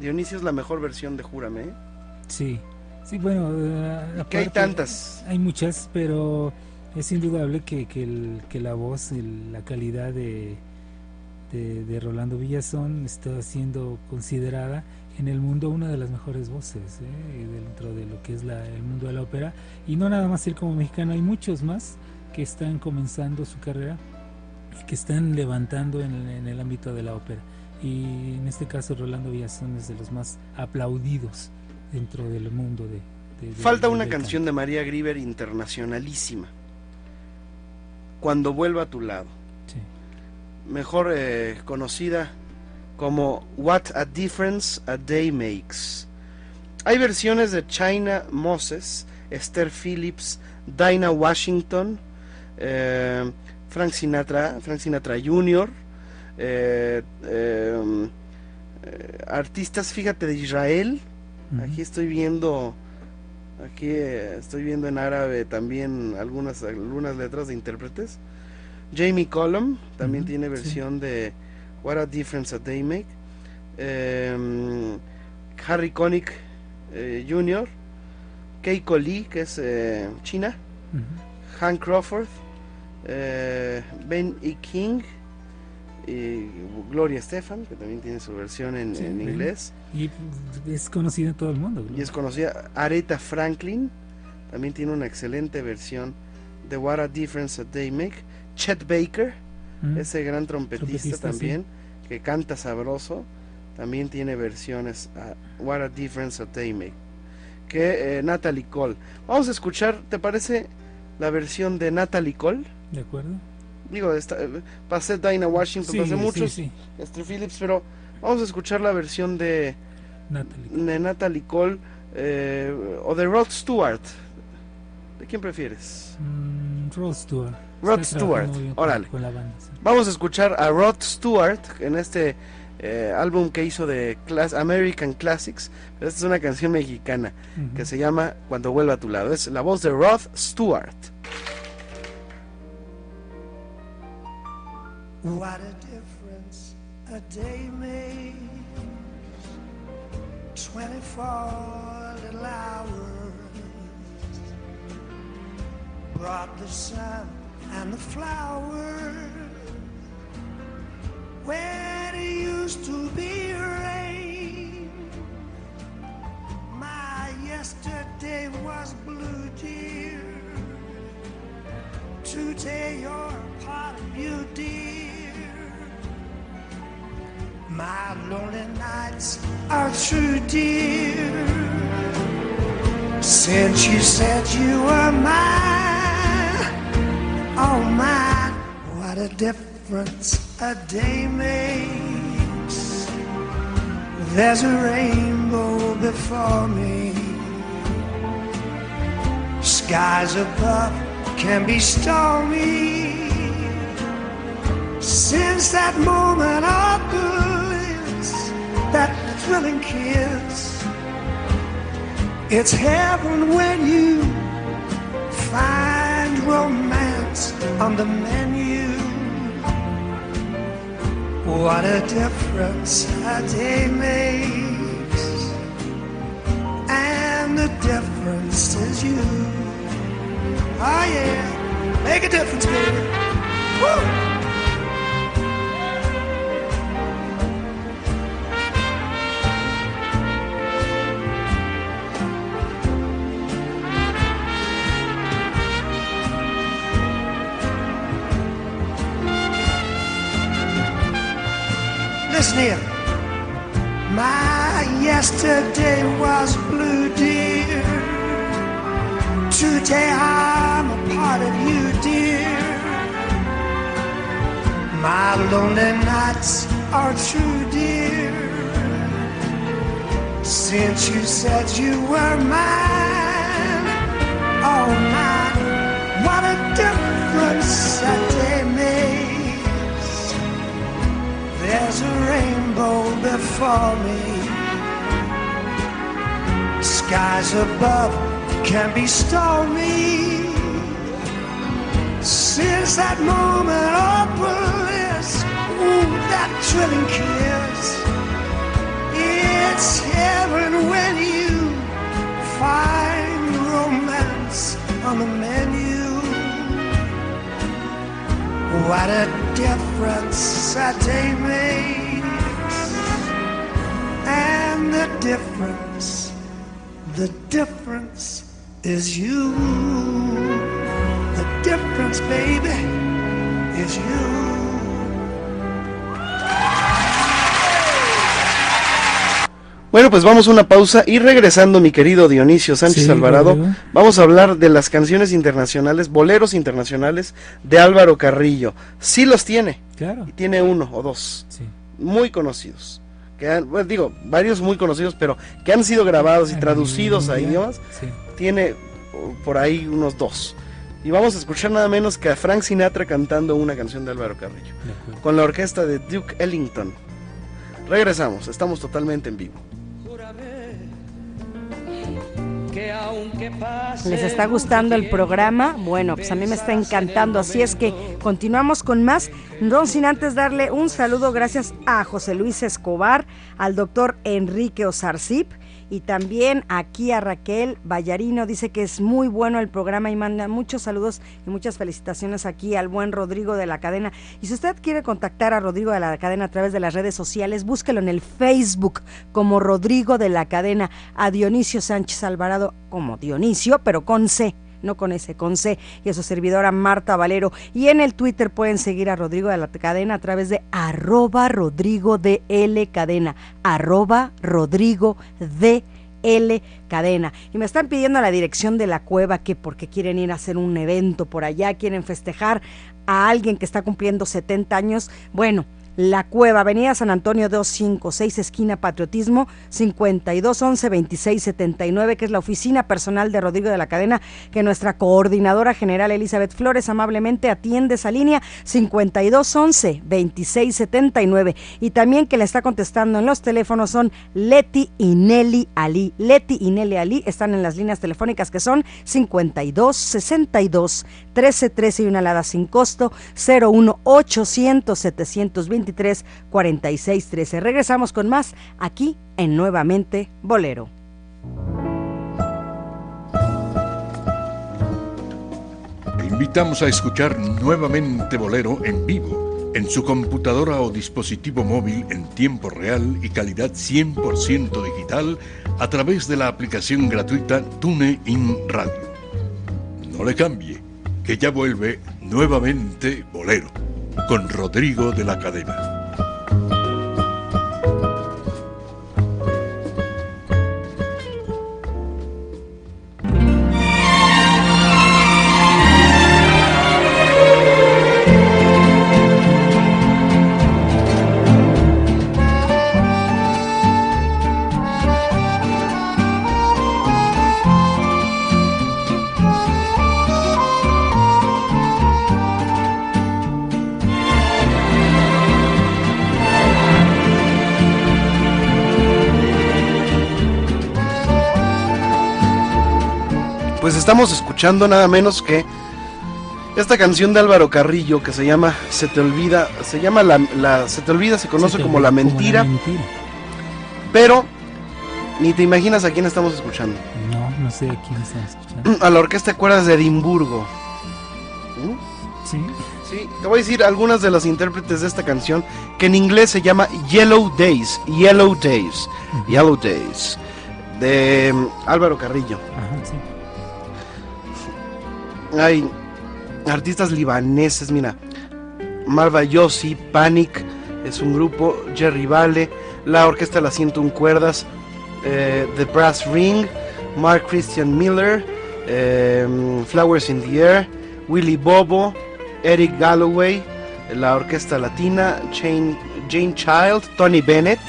Dionisio, es la mejor versión de Júrame. ¿eh? Sí, sí, bueno, eh, Que hay tantas. Hay muchas, pero es indudable que, que, el- que la voz, el- la calidad de, de, de Rolando Villazón está siendo considerada en el mundo una de las mejores voces ¿eh? dentro de lo que es la- el mundo de la ópera. Y no nada más él como mexicano, hay muchos más que están comenzando su carrera que están levantando en, el- en el ámbito de la ópera. Y en este caso Rolando Villazón es de los más aplaudidos dentro del mundo de... de- de- Falta una canción de María Grieber internacionalísima. Cuando vuelva a tu lado. Sí. Mejor eh, conocida como What a Difference a Day Makes. Hay versiones de China Moses, Esther Phillips, Dinah Washington, eh, Frank Sinatra, Frank Sinatra Jr., eh, eh, artistas, fíjate, de Israel. Aquí estoy viendo, aquí eh, estoy viendo en árabe también algunas, algunas letras de intérpretes. Jamie Cullum también tiene sí. versión de What a Difference a Day Make. Em, Harry Connick eh, Jr., Keiko Lee, que es eh, China. Hank Crawford, eh, Ben E. King y Gloria Estefan, que también tiene su versión en, Sí, en inglés. Y es conocida en todo el mundo. ¿no? Y es conocida Aretha Franklin, también tiene una excelente versión de What a Difference a Day Make. Chet Baker, Mm. ese gran trompetista, Trompetista, también, que canta sabroso, también tiene versiones a What a Difference a Day Make. Que eh, Natalie Cole. Vamos a escuchar, ¿te parece la versión de Natalie Cole? ¿De acuerdo? Digo, esta, eh, pasé Dinah Washington, Sí, pasé sí, muchos, sí. Esther Phillips, pero vamos a escuchar la versión de, Natalie. de Natalie Cole eh, o de Rod Stewart. ¿De quién prefieres? Mm, Rod Stewart. Rod Está Stewart, con- órale. Con la banda. sí. Vamos a escuchar a Rod Stewart en este eh, álbum que hizo de Class American Classics. Esta es una canción mexicana que se llama Cuando vuelva a tu lado. Es la voz de Rod Stewart. What a difference a day makes. 24 little hours brought the sun and the flowers where it used to be rain. My yesterday was blue, dear. Today you're part of you, dear. My lonely nights are true, dear. Since you said you were mine, oh mine, what a difference a day makes. There's a rainbow before me. Skies above can be stormy. Since that moment of bliss, that thrilling kiss, it's heaven when you find romance on the menu. What a difference a day makes, and the difference is you. Oh yeah, make a difference, baby. Woo! Listen here. My yesterday was blue, dear. Today I'm a part of you, dear. My lonely nights are true, dear. Since you said you were mine, oh mine, what a difference a day makes. There's a rainbow before me. Skies above can be stormy. Since that moment of bliss, ooh, that thrilling kiss. It's heaven when you find romance on the menu. What a difference a day makes. And the difference, the difference is you. The difference, baby, is you. Bueno, pues vamos a una pausa y regresando, mi querido Dionisio Sánchez Sí, Alvarado, vamos a hablar de las canciones internacionales, boleros internacionales de Álvaro Carrillo. Sí los tiene, Claro. y tiene uno o dos, Sí. muy conocidos. Que han- bueno, digo, varios muy conocidos, pero que han sido grabados y traducidos a idiomas, Sí. Tiene uh, por ahí unos dos. Y vamos a escuchar nada menos que a Frank Sinatra cantando una canción de Álvaro Carrillo, de con la orquesta de Duke Ellington. Regresamos, estamos totalmente en vivo. ¿Les está gustando el programa? Bueno, pues a mí me está encantando, así es que continuamos con más. No sin antes darle un saludo gracias a José Luis Escobar, al doctor Enrique Osarcip y también aquí a Raquel Vallarino. Dice que es muy bueno el programa y manda muchos saludos y muchas felicitaciones aquí al buen Rodrigo de la cadena. Y si usted quiere contactar a Rodrigo de la cadena a través de las redes sociales, búsquelo en el Facebook como Rodrigo de la cadena, a Dionisio Sánchez Alvarado como Dionisio, pero con C. No con S, con C, y a su servidora Marta Valero. Y en el Twitter pueden seguir a Rodrigo de la Cadena a través de arroba Rodrigo de L Cadena, arroba Rodrigo de L Cadena. Y me están pidiendo la dirección de la cueva que porque quieren ir a hacer un evento por allá, quieren festejar a alguien que está cumpliendo 70 años. Bueno, la Cueva, Avenida San Antonio 256, esquina Patriotismo, 5211-2679, que es la oficina personal de Rodrigo de la Cadena, que nuestra coordinadora general Elizabeth Flores amablemente atiende esa línea 5211-2679. Y también que le está contestando en los teléfonos son Leti y Nelly Ali. Leti y Nelly Ali están en las líneas telefónicas que son 5262 1313 y una alada sin costo 01800 723 4613. Regresamos con más aquí en Nuevamente Bolero. Te invitamos a escuchar nuevamente Bolero en vivo, en su computadora o dispositivo móvil en tiempo real y calidad 100% digital a través de la aplicación gratuita TuneIn Radio. No le cambie, que ya vuelve nuevamente Bolero, con Rodrigo de la Cadena. Pues estamos escuchando nada menos que esta canción de Álvaro Carrillo que se llama Se te olvida, se llama la, la- se te olvida, se conoce como la mentira, mentira. pero ni te imaginas a quién estamos escuchando. No, no sé a quién están escuchando. A la orquesta de cuerdas de Edimburgo. ¿Mm? Sí. Sí, te voy a decir algunas de las intérpretes de esta canción que en inglés se llama Yellow Days, Yellow Days, Yellow Days, de mm, Álvaro Carrillo. Ajá, sí. Hay artistas libaneses, mira, Marva Yossi, Panic, es un grupo, Jerry Vale, la orquesta Las 101 Cuerdas, eh, The Brass Ring, Mark Christian Miller, eh, Flowers in the Air, Willy Bobo, Eric Galloway, la orquesta latina, Jane, Jane Child, Tony Bennett,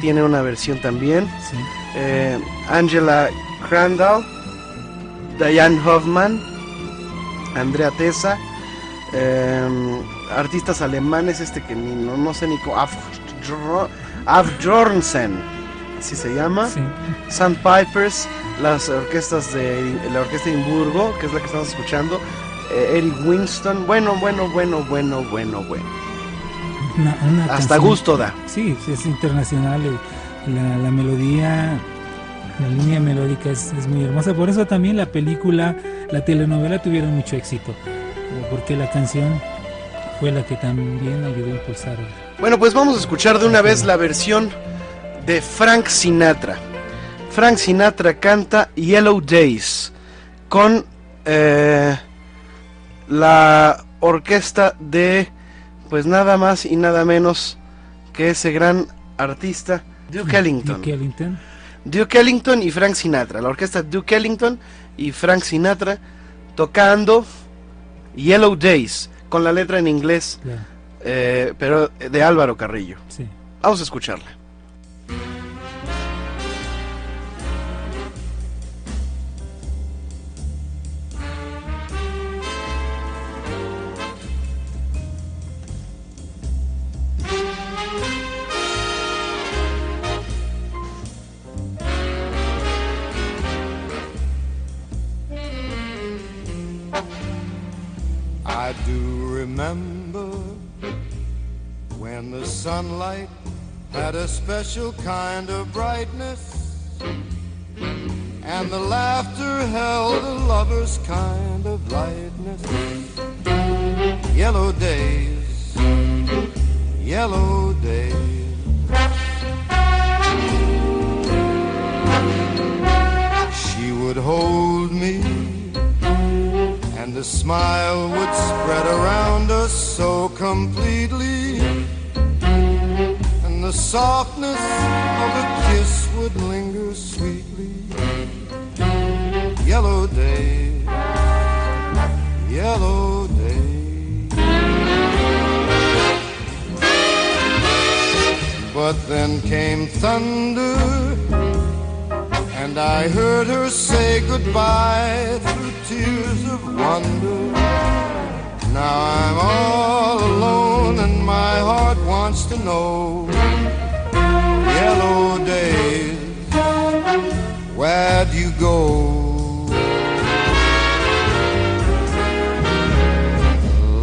tiene una versión también, sí. eh, Angela Crandall, Diane Hoffman, Andrea Tessa, eh, artistas alemanes, este que ni, no, no sé ni cómo, Af- Afjornsen, así se llama, Sí. Sandpipers, las orquestas de la orquesta de Edimburgo, que es la que estamos escuchando, eh, Eric Winston, bueno, bueno, bueno, bueno, bueno, bueno. una, una Hasta canción- gusto da. Sí, es internacional. eh, La, la melodía, la línea melódica es, es muy hermosa. Por eso también la película, la telenovela tuvieron mucho éxito. Porque la canción fue la que también ayudó a impulsar. Bueno, pues vamos a escuchar de una vez la versión de Frank Sinatra. Frank Sinatra canta Yellow Days con eh, la orquesta de, pues nada más y nada menos que ese gran artista, Duke Ellington. Duke Ellington. Duke Ellington y Frank Sinatra. La orquesta Duke Ellington y Frank Sinatra tocando Yellow Days con la letra en inglés, eh, pero de Álvaro Carrillo. sí. Vamos a escucharla. Remember when the sunlight had a special kind of brightness, and the laughter held a lover's kind of lightness. Yellow days, yellow days. She would hold me and a smile would spread around us so completely. And the softness of a kiss would linger sweetly. Yellow day, yellow day. But then came thunder and I heard her say goodbye tears of wonder. Now I'm all alone and my heart wants to know. Yellow days, where'd you go?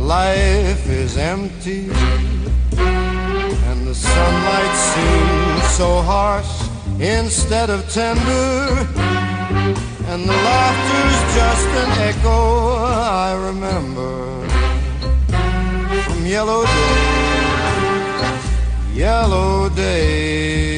Life is empty and the sunlight seems so harsh instead of tender. And the laughter's just an echo I remember from yellow days, yellow days.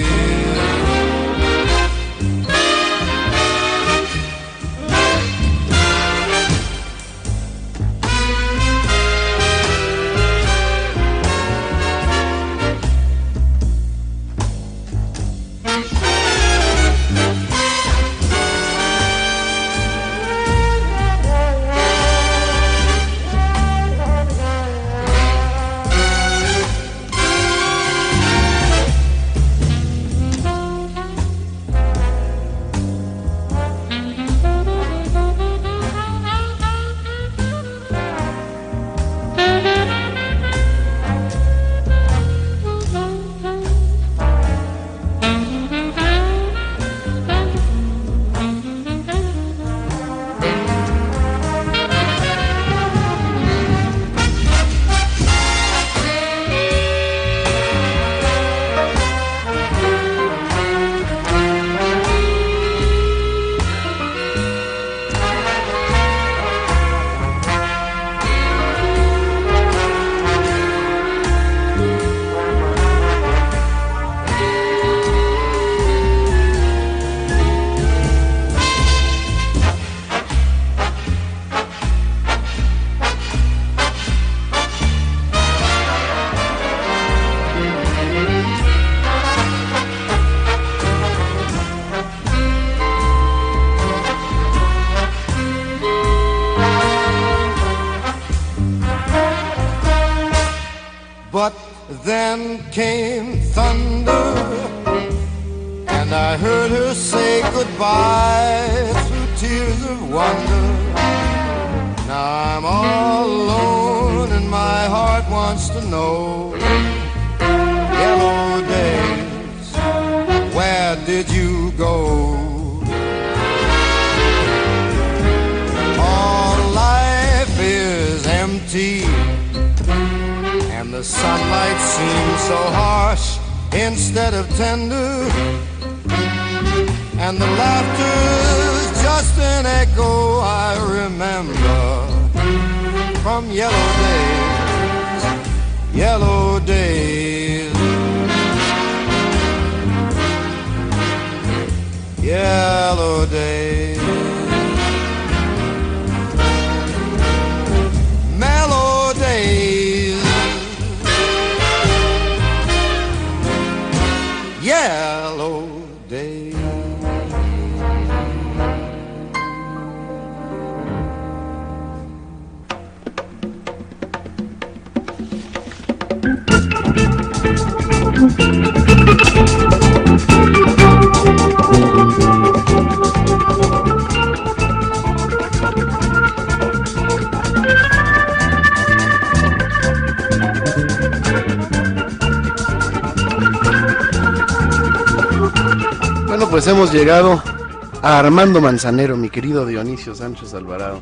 A Armando Manzanero, mi querido Dionisio Sánchez Alvarado.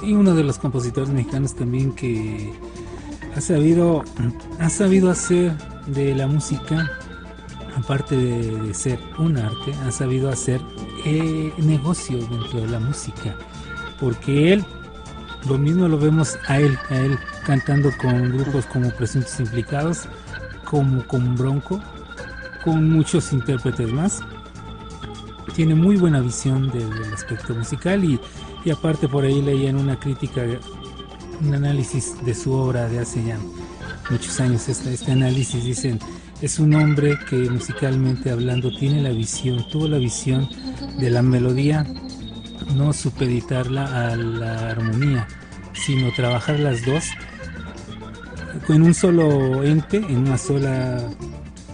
Y uno de los compositores mexicanos también que ha sabido, ha sabido hacer de la música, aparte de, de ser un arte, ha sabido hacer eh, negocio dentro de la música. Porque él, lo mismo lo vemos a él, a él cantando con grupos como Presuntos Implicados, como con Bronco, con muchos intérpretes más. Tiene muy buena visión del, aspecto musical y, y aparte por ahí leía en una crítica, un análisis de su obra de hace ya muchos años, este, este análisis dicen, es un hombre que musicalmente hablando tiene la visión, tuvo la visión de la melodía, no supeditarla a la armonía, sino trabajar las dos en un solo ente, en una sola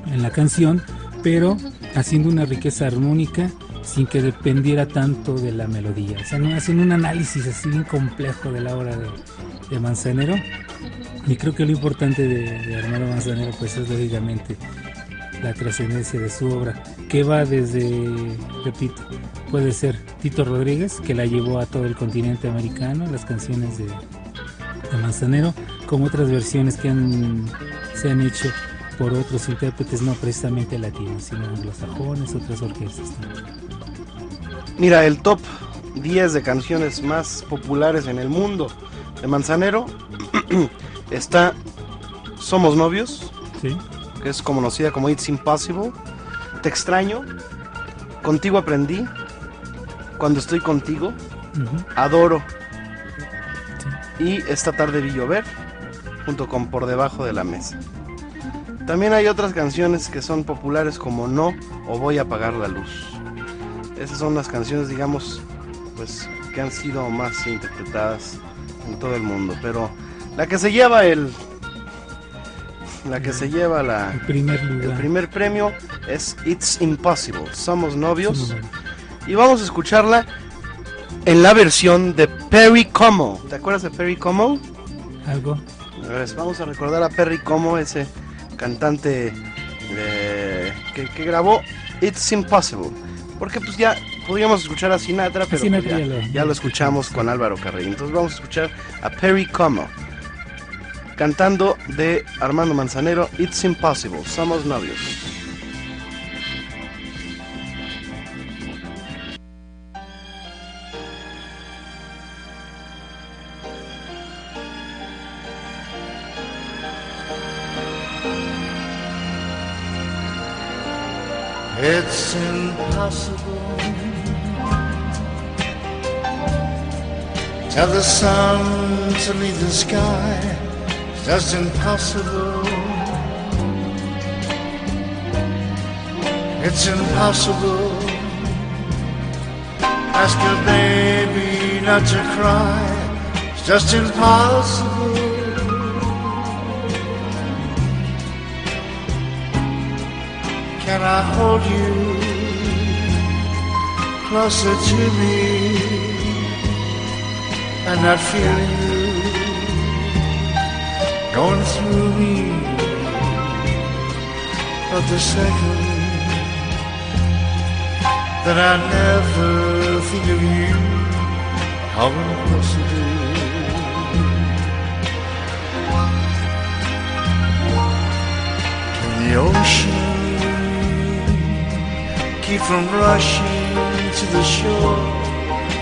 en la canción, pero haciendo una riqueza armónica sin que dependiera tanto de la melodía. O sea, no hacen un análisis así bien complejo de la obra de, Manzanero. Y creo que lo importante de, de Armando Manzanero pues es lógicamente la trascendencia de su obra, que va desde, repito, puede ser Tito Rodríguez, que la llevó a todo el continente americano, las canciones de, de Manzanero, como otras versiones que han, se han hecho por otros intérpretes, no precisamente latinos, sino anglosajones, otras orquestas. también. Mira, el top 10 de canciones más populares en el mundo de Manzanero está Somos Novios, ¿Sí? que es conocida como It's Impossible, Te extraño, Contigo aprendí, Cuando estoy contigo. Adoro y Esta tarde vi llover, junto con Por debajo de la mesa. También hay otras canciones que son populares como No o Voy a apagar la luz. Esas son las canciones, digamos, pues que han sido más interpretadas en todo el mundo. Pero la que se lleva el, la que se lleva la, El primer el lugar. primer premio es It's Impossible. Somos novios. Somos novios. Y vamos a escucharla en la versión de Perry Como. ¿Te acuerdas de Perry Como? Algo. Vamos a recordar a Perry Como, ese cantante que, que grabó It's Impossible. Porque pues ya podríamos escuchar a Sinatra, pero Sinatra pues, ya, ya lo escuchamos con Álvaro Carrillo. Entonces vamos a escuchar a Perry Como cantando de Armando Manzanero It's Impossible. Somos novios. Impossible. Tell the sun to leave the sky. It's just impossible. It's impossible. Ask your baby not to cry. It's just impossible. Can I hold you closer to me and not feel you going through me? But the second that I never think of you, how impossible. the ocean keep from rushing to the shore.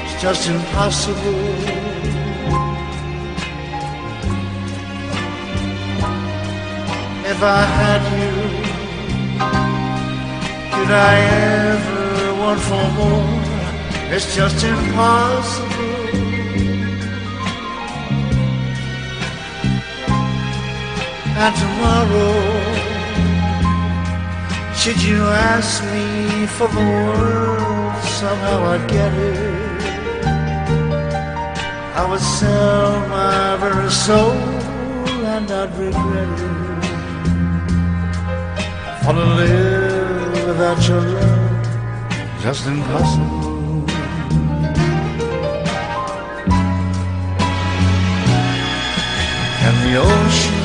It's just impossible. If I had you, could I ever want for more? It's just impossible. And tomorrow, should you ask me for the world, somehow I'd get it. I would sell my very soul and I'd regret it. For to live without your love, just impossible. And the ocean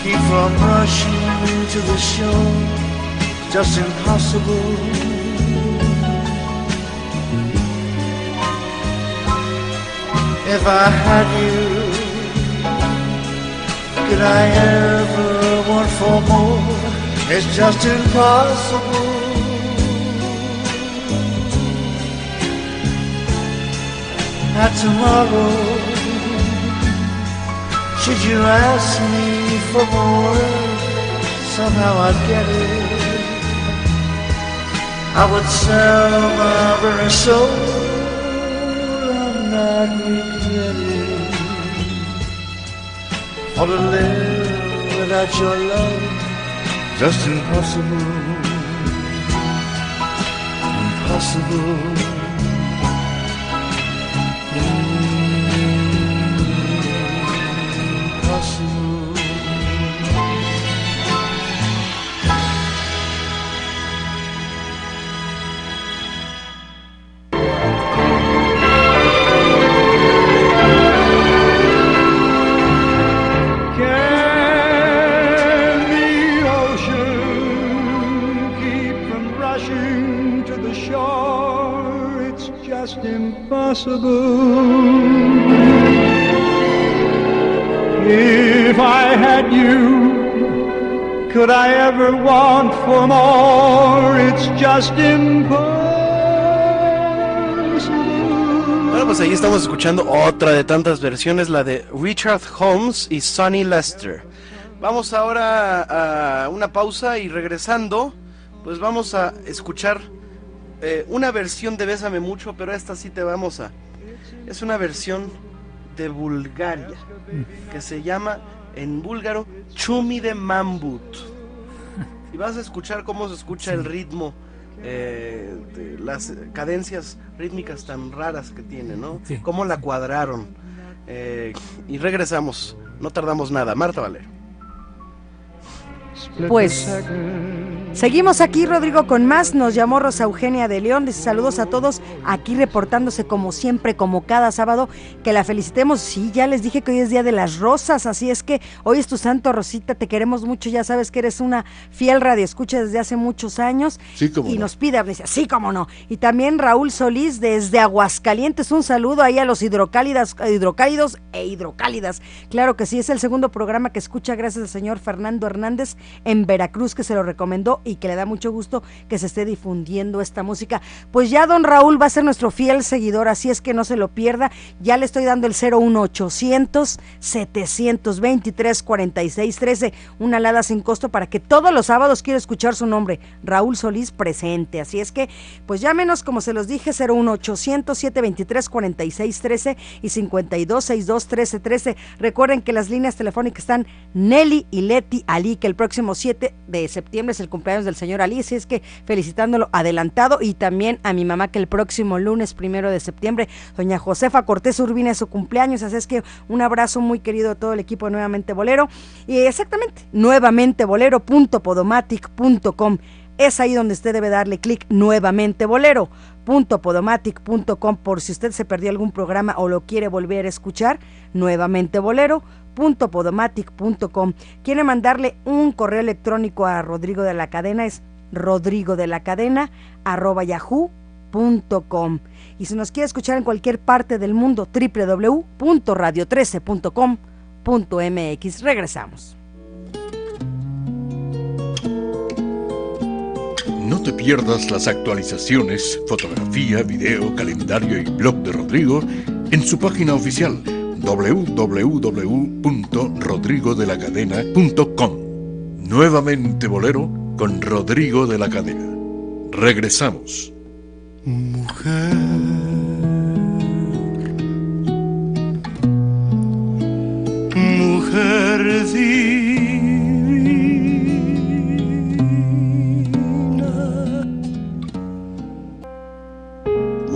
keep from rushing to the shore, just impossible. If I had you, could I ever want for more? It's just impossible. And tomorrow, should you ask me for more, somehow I'd get it. I would sell my very soul and not regret it. For to live without your love, just. Impossible. Impossible. Could I ever want for more? It's just impossible. Bueno, pues ahí estamos escuchando otra de tantas versiones, la de Richard Holmes y Sonny Lester. Vamos ahora a una pausa y regresando, pues vamos a escuchar eh, una versión de Bésame Mucho, pero esta sí te vamos a... Es una versión de Bulgaria, que se llama en búlgaro Chumi de Mambut. Y vas a escuchar cómo se escucha el ritmo, eh, de las cadencias rítmicas tan raras que tiene, ¿no? Sí. Cómo la cuadraron. Eh, y regresamos, no tardamos nada. Marta Valero. Pues seguimos aquí, Rodrigo, con más. Nos llamó Rosa Eugenia de León. Dice saludos a todos aquí reportándose como siempre, como cada sábado. Que la felicitemos. Sí, ya les dije que hoy es Día de las Rosas, así es que hoy es tu santo, Rosita. Te queremos mucho. Ya sabes que eres una fiel radioescucha desde hace muchos años. Sí, cómo y no. nos pide, dice, sí, cómo no. Y también Raúl Solís desde Aguascalientes. Un saludo ahí a los hidrocálidas, hidrocálidos e hidrocálidas. Claro que sí, es el segundo programa que escucha gracias al señor Fernando Hernández en Veracruz, que se lo recomendó y que le da mucho gusto que se esté difundiendo esta música. Pues ya don Raúl va a ser nuestro fiel seguidor, así es que no se lo pierda. Ya le estoy dando el 01800 723 46 13, una alada sin costo para que todos los sábados quiera escuchar su nombre, Raúl Solís presente. Así es que, pues llámenos, como se los dije, 01800 723 46 13 y 52 62 13 13. Recuerden que las líneas telefónicas están Nelly y Leti Ali, que el próximo 7 de septiembre es el cumpleaños del señor Ali, así es que felicitándolo adelantado y también a mi mamá que el próximo lunes primero de septiembre, doña Josefa Cortés Urbina es su cumpleaños, así es que un abrazo muy querido a todo el equipo de Nuevamente Bolero y exactamente, nuevamente bolero.podomatic.com. Es ahí donde usted debe darle clic nuevamente bolero podomatic.com por si usted se perdió algún programa o lo quiere volver a escuchar, nuevamente www.podomatic.com. Quiere mandarle un correo electrónico a Rodrigo de la Cadena, es rodrigo de la cadena yahoo.com. Y si nos quiere escuchar en cualquier parte del mundo, www.radio13.com.mx. Regresamos. No te pierdas las actualizaciones, fotografía, video, calendario y blog de Rodrigo en su página oficial www.rodrigodelacadena.com. Nuevamente Bolero con Rodrigo de la Cadena. Regresamos. Mujer,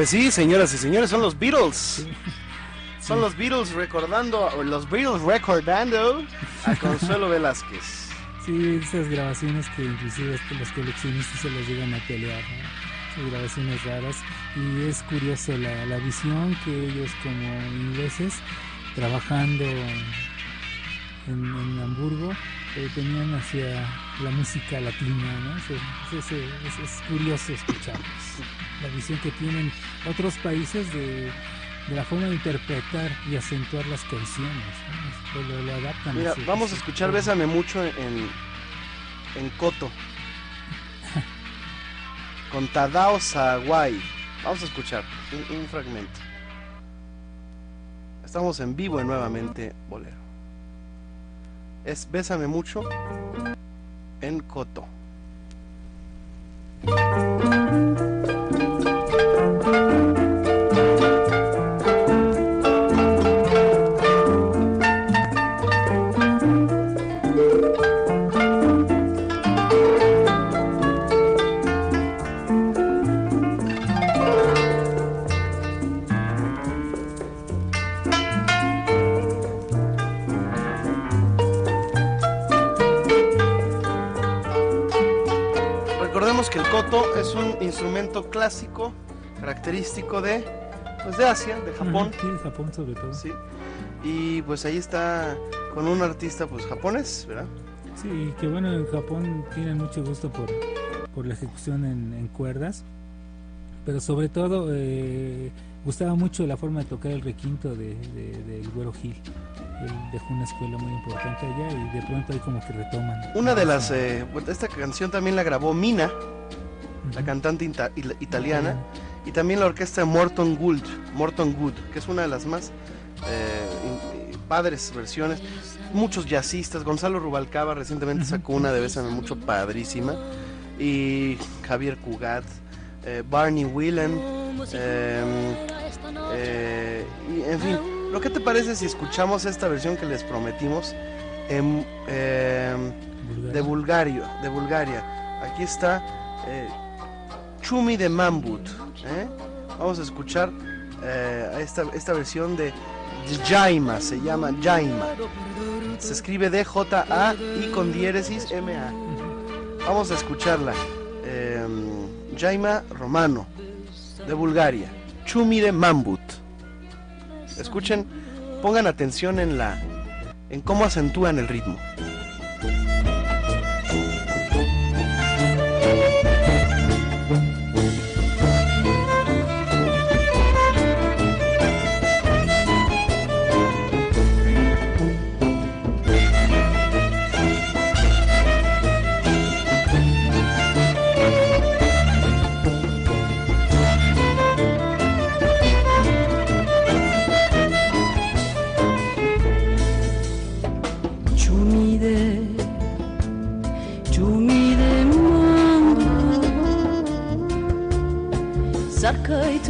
Pues sí, señoras y señores, son los Beatles. Son los Beatles recordando, los Beatles recordando a Consuelo Velázquez. Sí, esas grabaciones que inclusive hasta los coleccionistas se las llegan a pelear, ¿no? Esas grabaciones raras. Y es curioso la, la visión que ellos como ingleses, trabajando en, en Hamburgo, eh, tenían hacia la música latina, ¿no? Es, es- es- es curioso escucharlos. La visión que tienen otros países de, de la forma de interpretar y acentuar las canciones. ¿no? Lo, lo adaptan. Mira, vamos a escuchar forma. Bésame mucho en, en Coto. Con Tadao Sawai. Vamos a escuchar un, un fragmento. Estamos en vivo en nuevamente Bolero. Es Bésame mucho en Coto. Koto es un instrumento clásico característico de pues de Asia, de Japón. Ajá, sí, Japón sobre todo. Sí. Y pues ahí está con un artista pues japonés, ¿verdad? Sí, que bueno, en Japón tienen mucho gusto por, por la ejecución en, en cuerdas, pero sobre todo eh, gustaba mucho la forma de tocar el requinto de, de- del Güero Gil. Él dejó una escuela muy importante allá y de pronto ahí como que retoman. Una de las eh, esta canción también la grabó Mina, la cantante ita- italiana, y también la orquesta Morton Gould, Morton Good, que es una de las más eh, eh, padres versiones. Muchos jazzistas, Gonzalo Rubalcaba recientemente sacó una de Bésame Mucho padrísima, y Javier Cugat, eh, Barney Whelan, eh, eh, y, en fin, ¿lo que te parece si escuchamos esta versión que les prometimos en, eh, de Bulgario, de Bulgaria? Aquí está eh, Chumi de Mambut. ¿eh? Vamos a escuchar eh, esta, esta versión de Jaima, se llama Jaima. Se escribe D-J-A y con diéresis M-A. Vamos a escucharla. Eh, Jaima Romano, de Bulgaria. Chumi de Mambut. Escuchen, pongan atención en la en cómo acentúan el ritmo.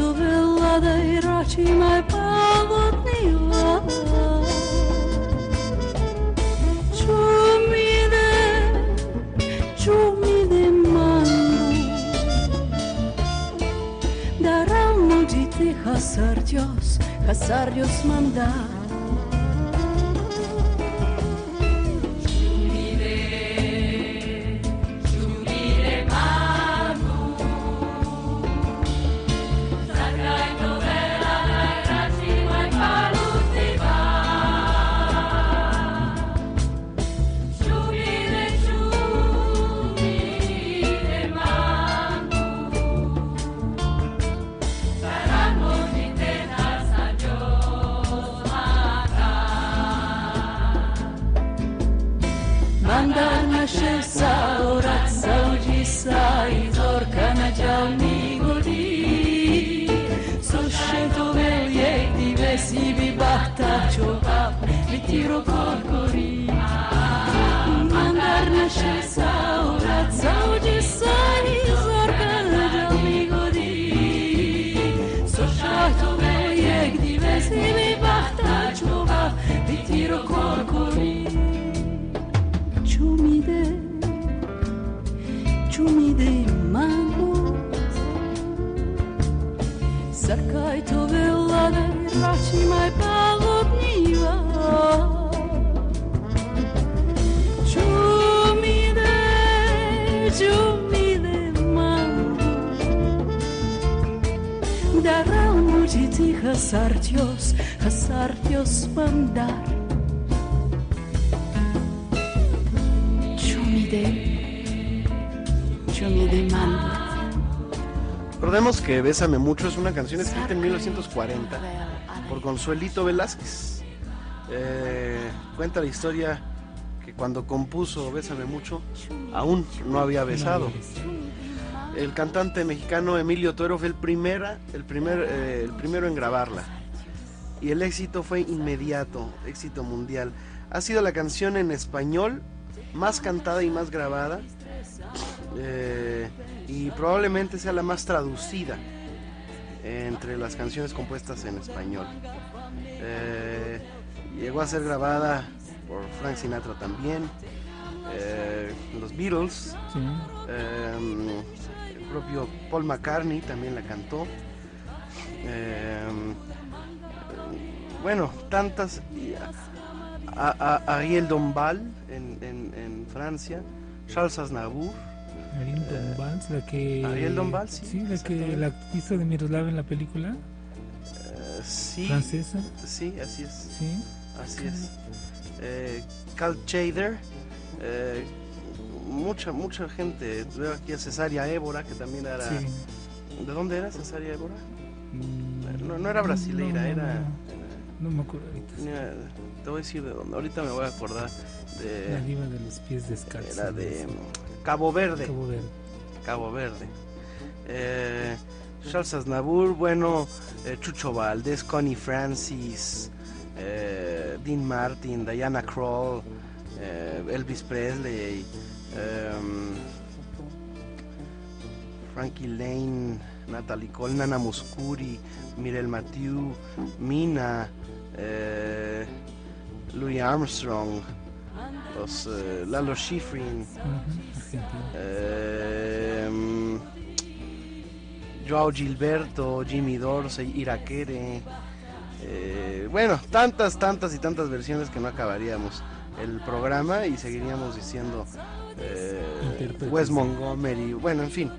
tu villada i racimai palotniva Ciumine, ciumine manda Dar am mugit hasa sardios, hasa sardios manda Bésame Mucho es una canción escrita en 1940 por Consuelito Velázquez. Eh, cuenta la historia que cuando compuso Bésame Mucho aún no había besado. El cantante mexicano Emilio Toro fue el, primera, el, primer, eh, el primero en grabarla. Y el éxito fue inmediato, éxito mundial. Ha sido la canción en español más cantada y más grabada. eh, y probablemente sea la más traducida entre las canciones compuestas en español. Eh, llegó a ser grabada por Frank Sinatra también, eh, los Beatles, Sí. eh, el propio Paul McCartney también la cantó. Bueno, tantas. y a- a- a- Ariel Dombal en, en- en Francia, Charles Aznavour, Ariel Dombal, la que. Ariel Dombal, sí, la que la hizo de Miroslav en la película. eh, sí, Francesa. sí, así es, Sí. así es. Eh, Cal Chader, eh, mucha, mucha gente. Veo aquí a Cesaria Évora, que también era. Sí. ¿De dónde era Cesaria Évora? Mm, No, no era brasileira, no, era. no, No me acuerdo ahorita. Te voy a decir de dónde. Ahorita me voy a acordar La de. diva de los pies descalzos. Era de Cabo Verde. Cabo Verde. Cabo Verde. Eh, Charles Aznavour, bueno, eh, Chucho Valdés, Connie Francis, eh, Dean Martin, Diana Krall, Elvis Presley, em, Frankie Lane, Natalie Cole, Nana Muscuri, Mirel Mathieu, Mina, Louis Armstrong, los, Lalo Schifrin, Argentina. eh, Joao Gilberto, Jimmy Dorsey, Irakere. eh, bueno, tantas, tantas y tantas versiones que no acabaríamos el programa y seguiríamos diciendo eh. Wes Montgomery. Bueno, en fin.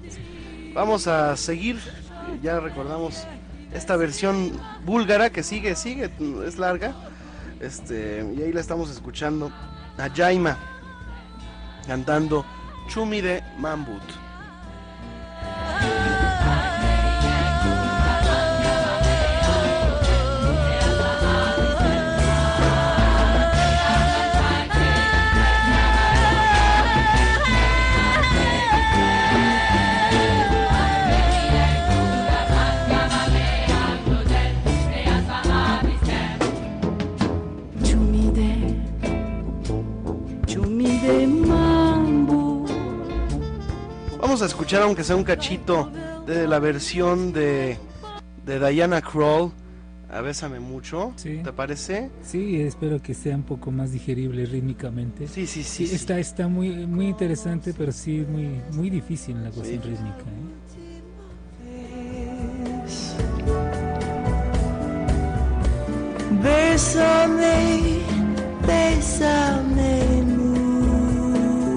Vamos a seguir. Ya recordamos esta versión búlgara que sigue, sigue, es larga. Este, y ahí la estamos escuchando a Jaima cantando Chumi de Mambut. Vamos a escuchar aunque sea un cachito de la versión de, de Diana Krall a Bésame Mucho. Sí. ¿Te parece? Sí, espero que sea un poco más digerible rítmicamente. Sí, sí, Sí, sí. sí. está, está muy, muy interesante, pero sí muy, muy difícil en la cuestión Sí. rítmica. ¿eh? Bésame, bésame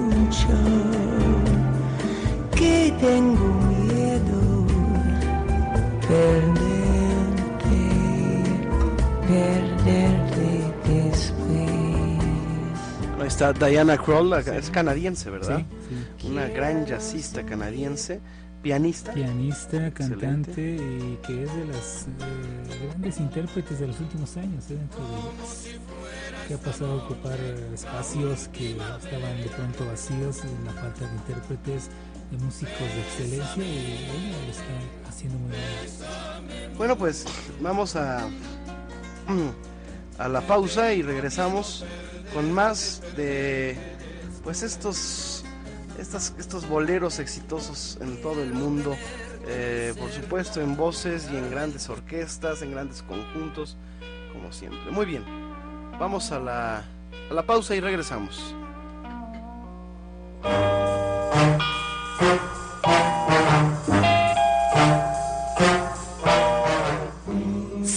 mucho, está Diana Kroll, la- es canadiense, ¿verdad? Sí, Una gran jazzista canadiense, pianista. Pianista, Excelente. cantante y que es de las eh, grandes intérpretes de los últimos años eh, dentro de que ha pasado a ocupar espacios que estaban de pronto vacíos en la falta de intérpretes, de músicos de excelencia y ella lo está haciendo muy bien. Bueno, pues vamos a, a la pausa y regresamos con más de pues estos, estas, estos boleros exitosos en todo el mundo. eh, por supuesto en voces y en grandes orquestas, en grandes conjuntos, como siempre. Muy bien, vamos a la, a la pausa y regresamos.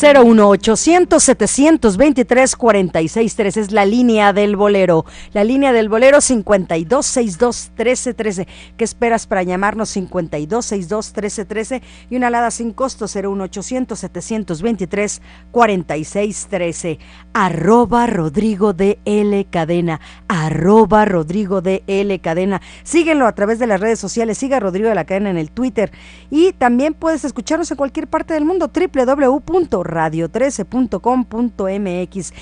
01800 723 4613 es la línea del bolero. La línea del bolero 5262 1313. ¿Qué esperas para llamarnos 5262 1313 y una alada sin costo 01800 723 4613? Arroba Rodrigo de L Cadena. Arroba Rodrigo de L Cadena. Síguenlo a través de las redes sociales. Siga a Rodrigo de la Cadena en el Twitter. Y también puedes escucharnos en cualquier parte del mundo. www.radio13.com.mx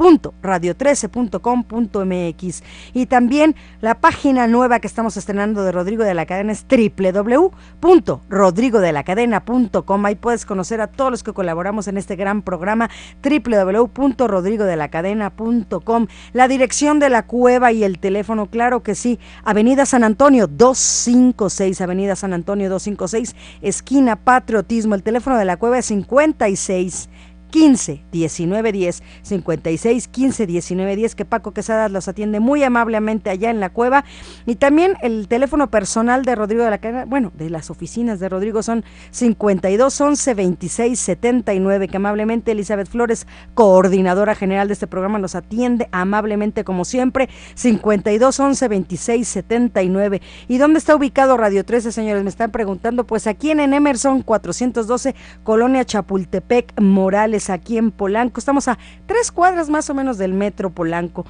www.radio13.com.mx y también la página nueva que estamos estrenando de Rodrigo de la Cadena es www.rodrigodelacadena.com ahí puedes conocer a todos los que colaboramos en este gran programa www.rodrigodelacadena.com la dirección de la cueva y el teléfono claro que sí Avenida San Antonio 256 Avenida San Antonio 256 esquina Patriotismo. El teléfono de la cueva es 56 15 19 10 56 15 19 10 que Paco Quesada los atiende muy amablemente allá en la cueva. Y también el teléfono personal de Rodrigo de la Cadena, bueno, de las oficinas de Rodrigo son 52 11 26 79 que amablemente Elizabeth Flores, coordinadora general de este programa nos atiende amablemente como siempre. 52 11 26 79 y dónde está ubicado Radio 13 señores me están preguntando. Pues aquí en Emerson 412 Colonia Chapultepec Morales aquí en Polanco. Estamos a tres cuadras más o menos del metro Polanco.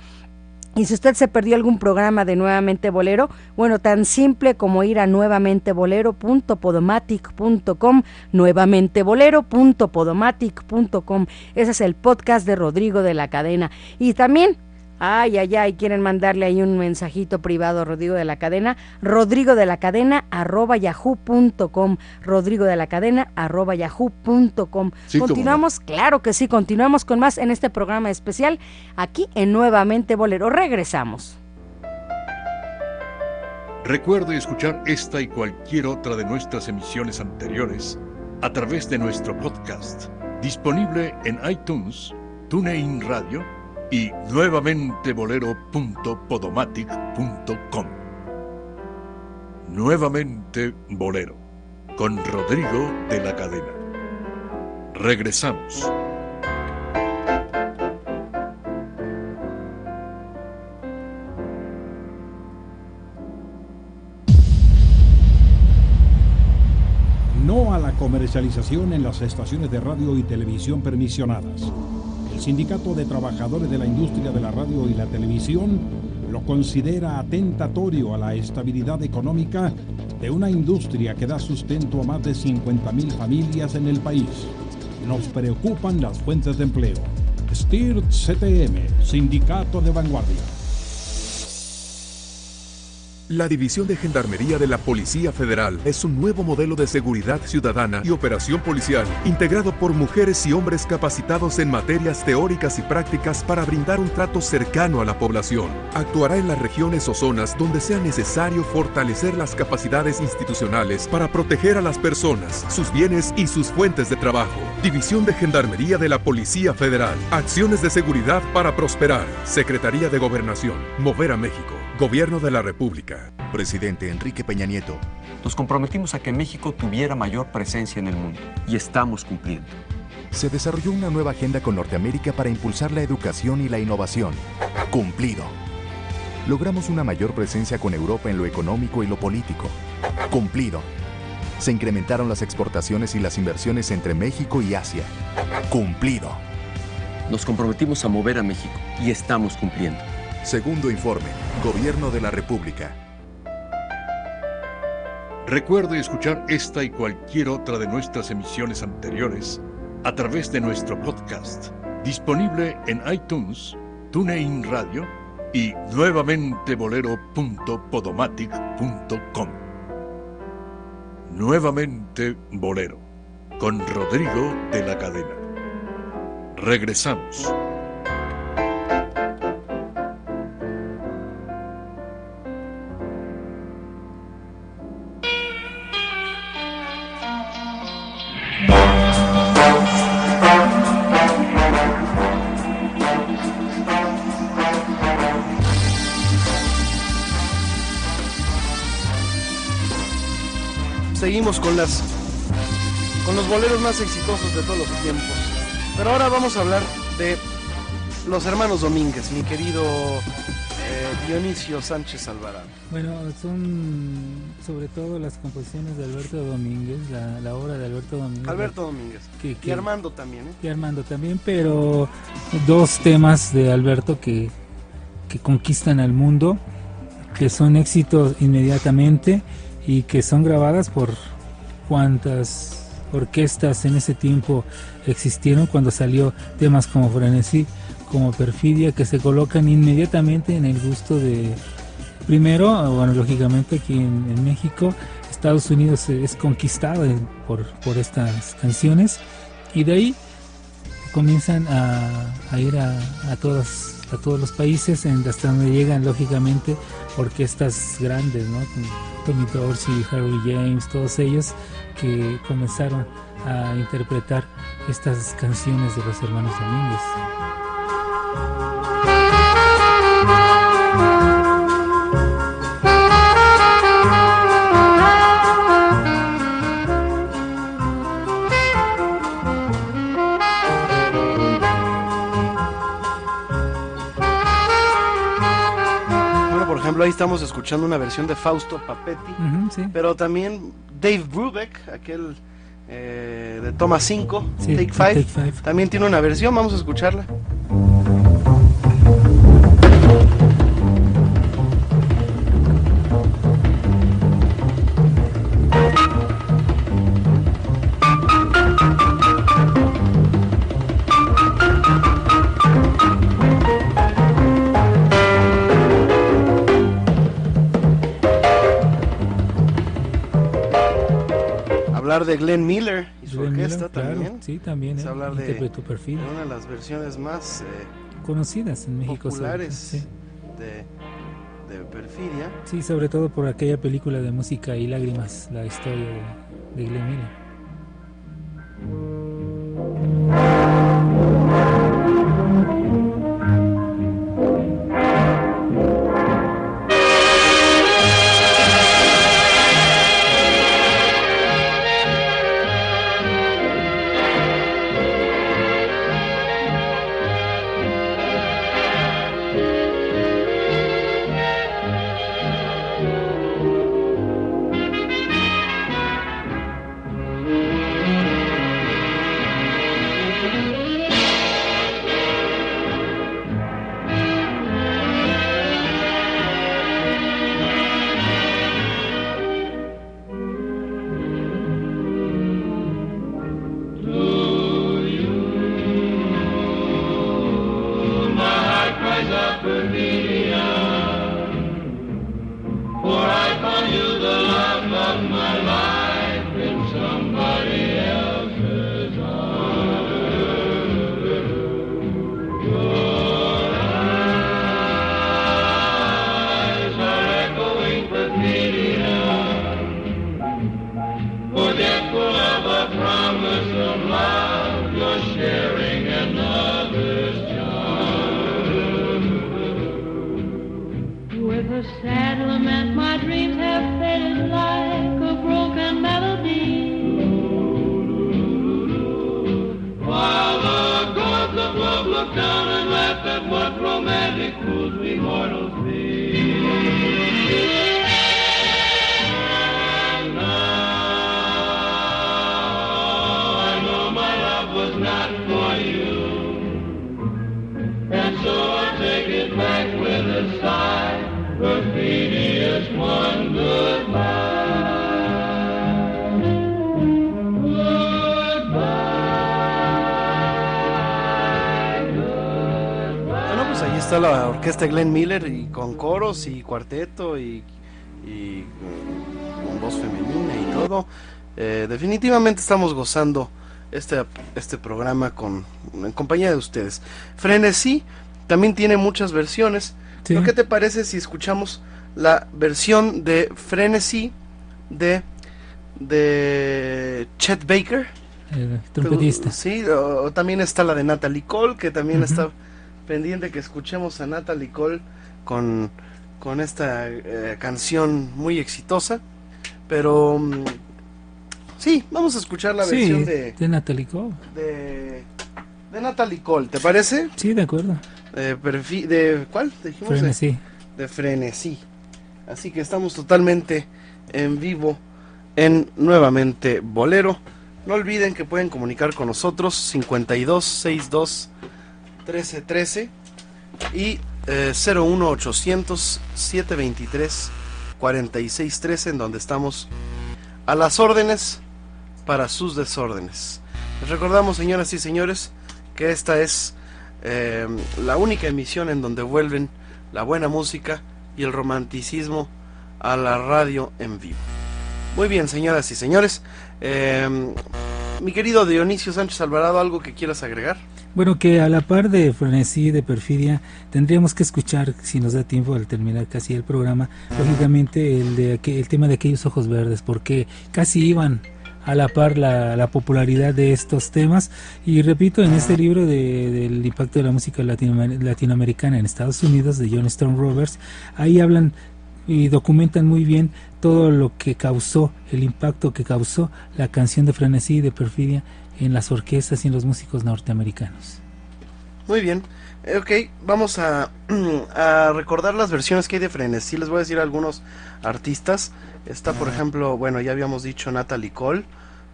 Y si usted se perdió algún programa de Nuevamente Bolero, bueno, tan simple como ir a nuevamentebolero.podomatic.com, nuevamentebolero.podomatic.com. Ese es el podcast de Rodrigo de la Cadena. Y también Ay, ay, ay, quieren mandarle ahí un mensajito privado a Rodrigo de la Cadena, Rodrigo de la Cadena arroba yahoo.com, Rodrigo de la Cadena arroba yahoo.com. Sí, cómo no. continuamos, claro que sí, continuamos con más en este programa especial aquí en Nuevamente Bolero. Regresamos. Recuerde escuchar esta y cualquier otra de nuestras emisiones anteriores a través de nuestro podcast, disponible en iTunes, TuneIn Radio y nuevamente bolero.podomatic.com. Nuevamente Bolero, con Rodrigo de la Cadena. Regresamos. No a la comercialización en las estaciones de radio y televisión permisionadas. Sindicato de Trabajadores de la Industria de la Radio y la Televisión lo considera atentatorio a la estabilidad económica de una industria que da sustento a más de 50.000 familias en el país. Nos preocupan las fuentes de empleo. STIR CTM, Sindicato de Vanguardia. La División de Gendarmería de la Policía Federal es un nuevo modelo de seguridad ciudadana y operación policial, integrado por mujeres y hombres capacitados en materias teóricas y prácticas para brindar un trato cercano a la población. Actuará en las regiones o zonas donde sea necesario fortalecer las capacidades institucionales para proteger a las personas, sus bienes y sus fuentes de trabajo. División de Gendarmería de la Policía Federal. Acciones de seguridad para prosperar. Secretaría de Gobernación. Mover a México. Gobierno de la República. Presidente Enrique Peña Nieto. Nos comprometimos a que México tuviera mayor presencia en el mundo y estamos cumpliendo. Se desarrolló una nueva agenda con Norteamérica para impulsar la educación y la innovación. Cumplido. Logramos una mayor presencia con Europa en lo económico y lo político. Cumplido. Se incrementaron las exportaciones y las inversiones entre México y Asia. Cumplido. Nos comprometimos a mover a México y estamos cumpliendo. Segundo informe, Gobierno de la República. Recuerde escuchar esta y cualquier otra de nuestras emisiones anteriores a través de nuestro podcast, disponible en iTunes, TuneIn Radio y nuevamente bolero.podomatic.com. Nuevamente Bolero, con Rodrigo de la Cadena. Regresamos. Seguimos con las con los boleros más exitosos de todos los tiempos. Pero ahora vamos a hablar de los hermanos Domínguez, mi querido eh, Dionisio Sánchez Alvarado. Bueno, son sobre todo las composiciones de Alberto Domínguez, la, la obra de Alberto Domínguez. Alberto Domínguez. Que- Y Armando también, ¿eh? Y Armando también, pero dos temas de Alberto que, que conquistan al mundo, que son éxitos inmediatamente y que son grabadas por cuantas orquestas en ese tiempo existieron cuando salió temas como Frenesí, como Perfidia, que se colocan inmediatamente en el gusto de, primero, bueno, lógicamente aquí en, en México, Estados Unidos es conquistado por, por estas canciones y de ahí comienzan a, a ir a, a a todos los países hasta donde llegan lógicamente orquestas grandes ¿no? Tommy Dorsey, Harry James, todos ellos que comenzaron a interpretar estas canciones de los hermanos Domínguez. Ejemplo, ahí estamos escuchando una versión de Fausto Papetti, sí. pero también Dave Brubeck, aquel eh, de Toma 5, Sí, Take de 5, Take Five. también tiene una versión, vamos a escucharla. Hablar de Glenn Miller y su Glenn orquesta Miller, claro, también. sí, también, Es eh, hablar de, interpretó Perfil. de una de las versiones más eh, Conocidas en México. populares sí. de, de Perfidia. Sí, sobre todo por aquella película de música y lágrimas, la historia de, de Glenn Miller. Was not for you. And so I take it back with a sigh. Perfidious one Bueno, pues está la orquesta Glenn Miller y con coros y cuarteto y, mm, con voz femenina y todo. Eh, definitivamente estamos gozando este, este programa con, en compañía de ustedes. Frenesí también tiene muchas versiones. Sí. ¿Pero qué te parece si escuchamos la versión de Frenesí de, de Chet Baker? El trompetista. Sí, o, o también está la de Natalie Cole, que también está pendiente que escuchemos a Natalie Cole con, con esta eh, canción muy exitosa. Pero mm, sí, vamos a escuchar la Sí, versión de, de Natalie Cole. de, de Natalie Cole, ¿te parece? Sí, de acuerdo. Perfi- ¿De cuál? Dijimos de- Frenesí. De, Frenesí. Así que estamos totalmente en vivo en nuevamente Bolero. No olviden que pueden comunicar con nosotros 52 62 13 13 y eh, 01 800 723 46 13 en donde estamos a las órdenes para sus desórdenes. Les recordamos, señoras y señores, que esta es eh, la única emisión en donde vuelven la buena música y el romanticismo a la radio en vivo. Muy bien, señoras y señores. eh, mi querido Dionisio Sánchez Alvarado, ¿algo que quieras agregar? Bueno, que a la par de frenesí, de perfidia, tendríamos que escuchar, si nos da tiempo al terminar casi el programa, lógicamente el, de, aqu- el tema de aquellos ojos verdes, porque casi iban a la par la, la popularidad de estos temas. Y repito, en este libro de- del impacto de la música latinoamer- latinoamericana en Estados Unidos, de John Stone Roberts, ahí hablan y documentan muy bien todo lo que causó, el impacto que causó la canción de frenesí y de perfidia en las orquestas y en los músicos norteamericanos. Muy bien. Eh, ok, vamos a, a recordar las versiones que hay de Frenesí. Les voy a decir algunos artistas. Está, por ejemplo, bueno, ya habíamos dicho Natalie Cole,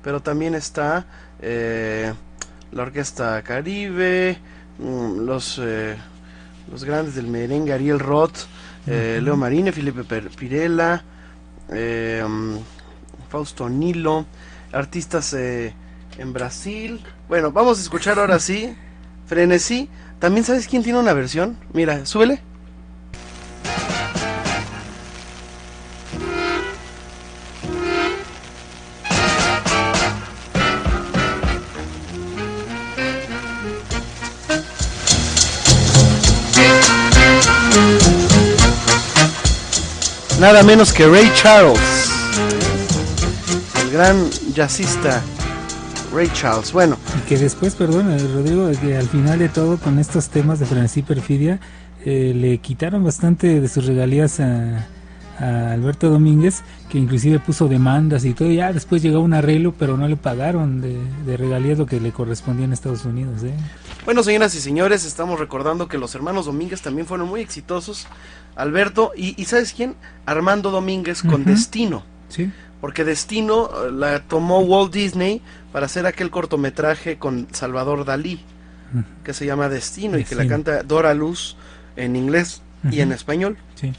pero también está eh, la Orquesta Caribe, mm, los, eh, los grandes del merengue, Ariel Roth, eh. Leo Marine, Felipe Pirela, mm, Fausto Nilo, artistas eh, en Brasil. Bueno, vamos a escuchar ahora sí Frenesí. También sabes quién tiene una versión. Mira, súbele. Nada menos que Ray Charles. El gran jazzista Ray Charles. Bueno, Y que después, perdón, eh, Rodrigo, que al final de todo, con estos temas de frenesí perfidia, eh, le quitaron bastante de sus regalías a, a Alberto Domínguez, que inclusive puso demandas y todo. Ya después llegó un arreglo, pero no le pagaron de, de regalías lo que le correspondía en Estados Unidos. ¿eh? Bueno, señoras y señores, estamos recordando que los hermanos Domínguez también fueron muy exitosos. Alberto y, y ¿sabes quién? Armando Domínguez con. Destino. Sí. Porque Destino eh, la tomó Walt Disney para hacer aquel cortometraje con Salvador Dalí, que se llama Destino, y que la canta Dora Luz en inglés y en español. Sí.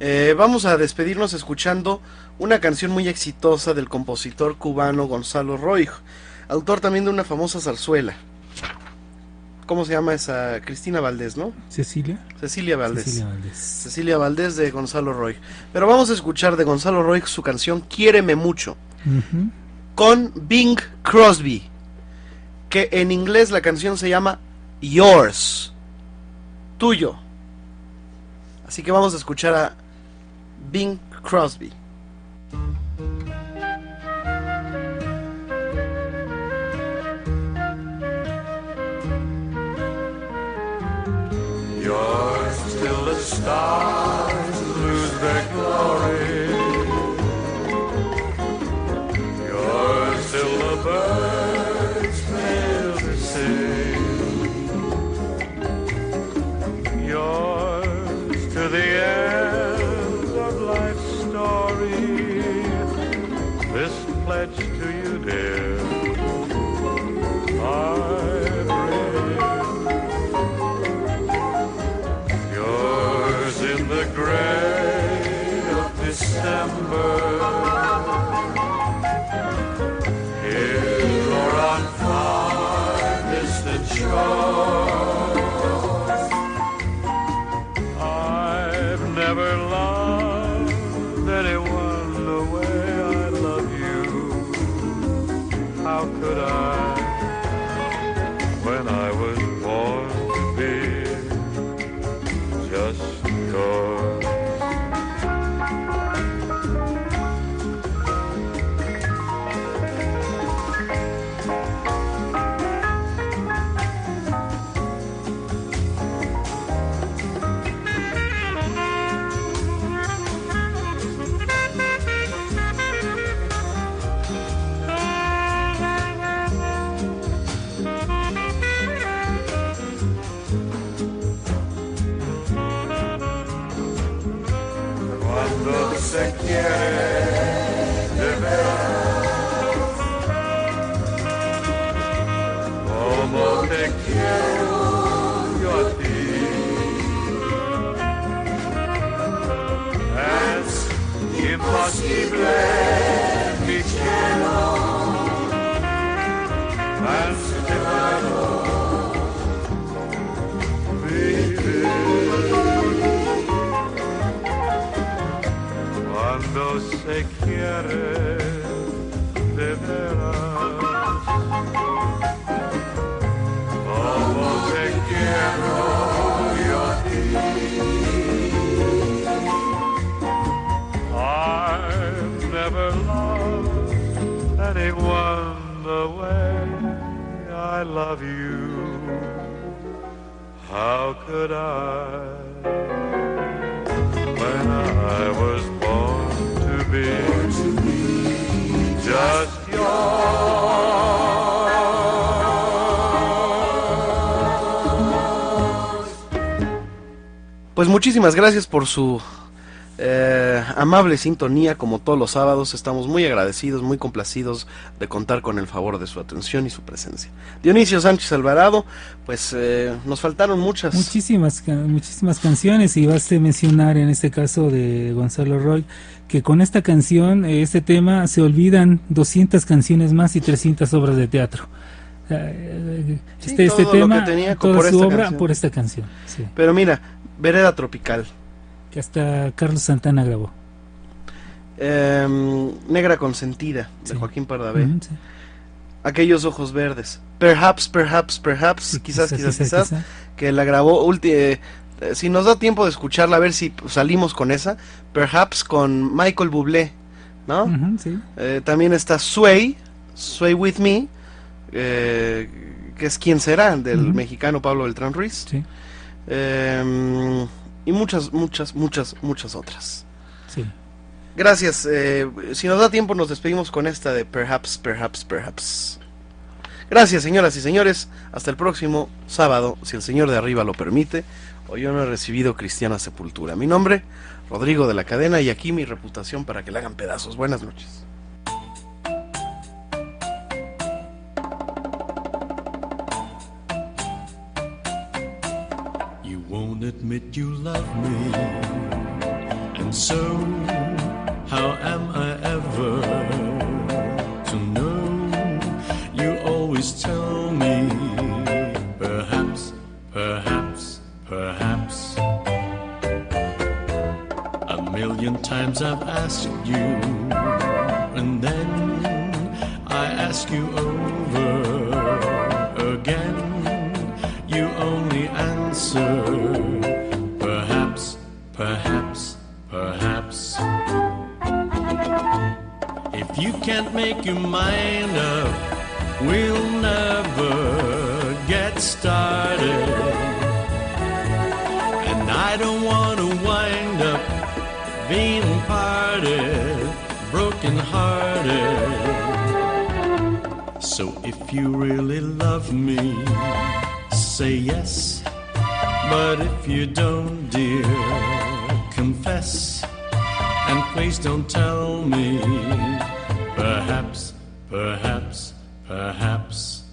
Eh, vamos a despedirnos escuchando una canción muy exitosa del compositor cubano Gonzalo Roig, autor también de una famosa zarzuela. ¿Cómo se llama esa? Cristina Valdés, ¿no? Cecilia. Cecilia Valdés. Cecilia Valdés. Cecilia Valdés de Gonzalo Roig. Pero vamos a escuchar de Gonzalo Roig su canción Quiéreme mucho con Bing Crosby, que en inglés la canción se llama Yours, tuyo. Así que vamos a escuchar a Bing Crosby. You're still the stars lose their glory. You're still the birds se quiere de veras, como te quiero I love you. How could I? Pues muchísimas gracias por su eh, amable sintonía, como todos los sábados. Estamos muy agradecidos, muy complacidos de contar con el favor de su atención y su presencia. Dionisio Sánchez Alvarado, pues eh, nos faltaron muchas. Muchísimas, muchísimas canciones y baste mencionar en este caso de Gonzalo Roy que con esta canción, eh, este tema, se olvidan 200 canciones más y 300 obras de teatro. Sí, Este, este tema, toda por su esta obra canción. por esta canción. sí. Pero mira, Vereda Tropical, Que hasta Carlos Santana grabó. em, Negra Consentida, de Joaquín Pardavé. Sí. Aquellos ojos verdes. Perhaps, perhaps, perhaps, quizás, quizá, quizás, quizá, quizás, quizá. que la grabó. ulti- eh, eh, si nos da tiempo de escucharla, a ver si salimos con esa. Perhaps con Michael Bublé, ¿no? Sí. Eh, también está Sway, Sway With Me, eh, que es quien será, del mexicano Pablo Beltrán Ruiz. Sí. Eh, y muchas, muchas, muchas, muchas otras. Sí. Gracias. eh, si nos da tiempo, nos despedimos con esta de Perhaps, Perhaps, Perhaps. Gracias, señoras y señores. Hasta el próximo sábado, si el Señor de arriba lo permite, o yo no he recibido cristiana sepultura. Mi nombre, Rodrigo de la Cadena, y aquí mi reputación para que la hagan pedazos. Buenas noches. Admit you love me, and so how am I ever to know? You always tell me, perhaps, perhaps, perhaps. A million times I've asked you, and then I ask you over again. You only answer, can't make your mind up, we'll never get started. And I don't want to wind up being parted, broken hearted. So if you really love me, say yes. But if you don't, dear, confess. And please don't tell me, Perhaps, perhaps, perhaps.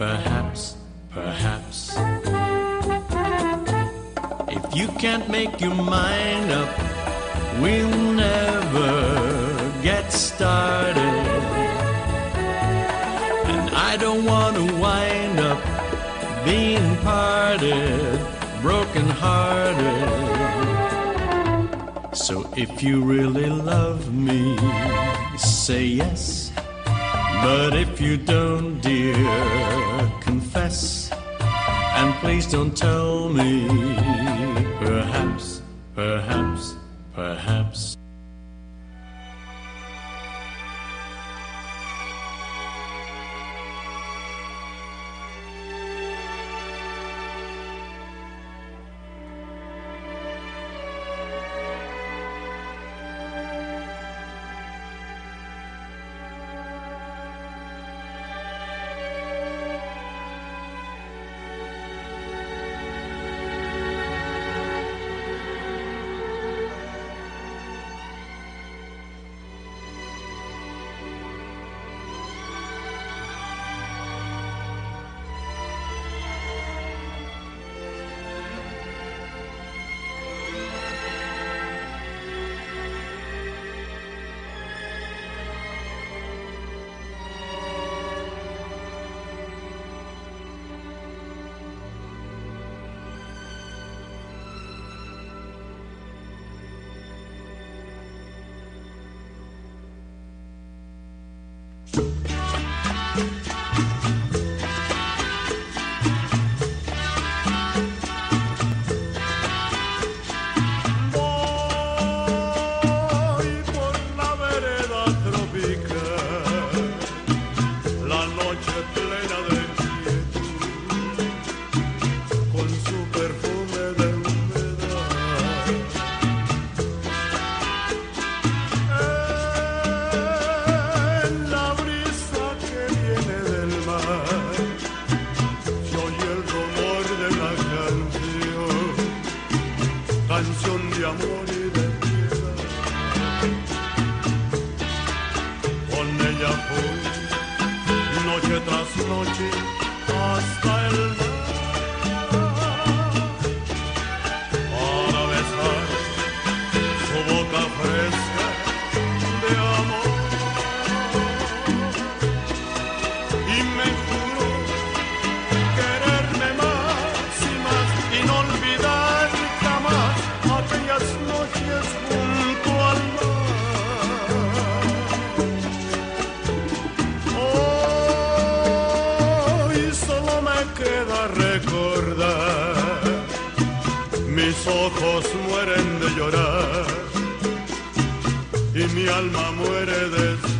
perhaps, perhaps. If you can't make your mind up, we'll never. parted, broken hearted. So if you really love me, say yes. But if you don't, dear, confess. And please don't tell me de llorar. Y mi alma muere de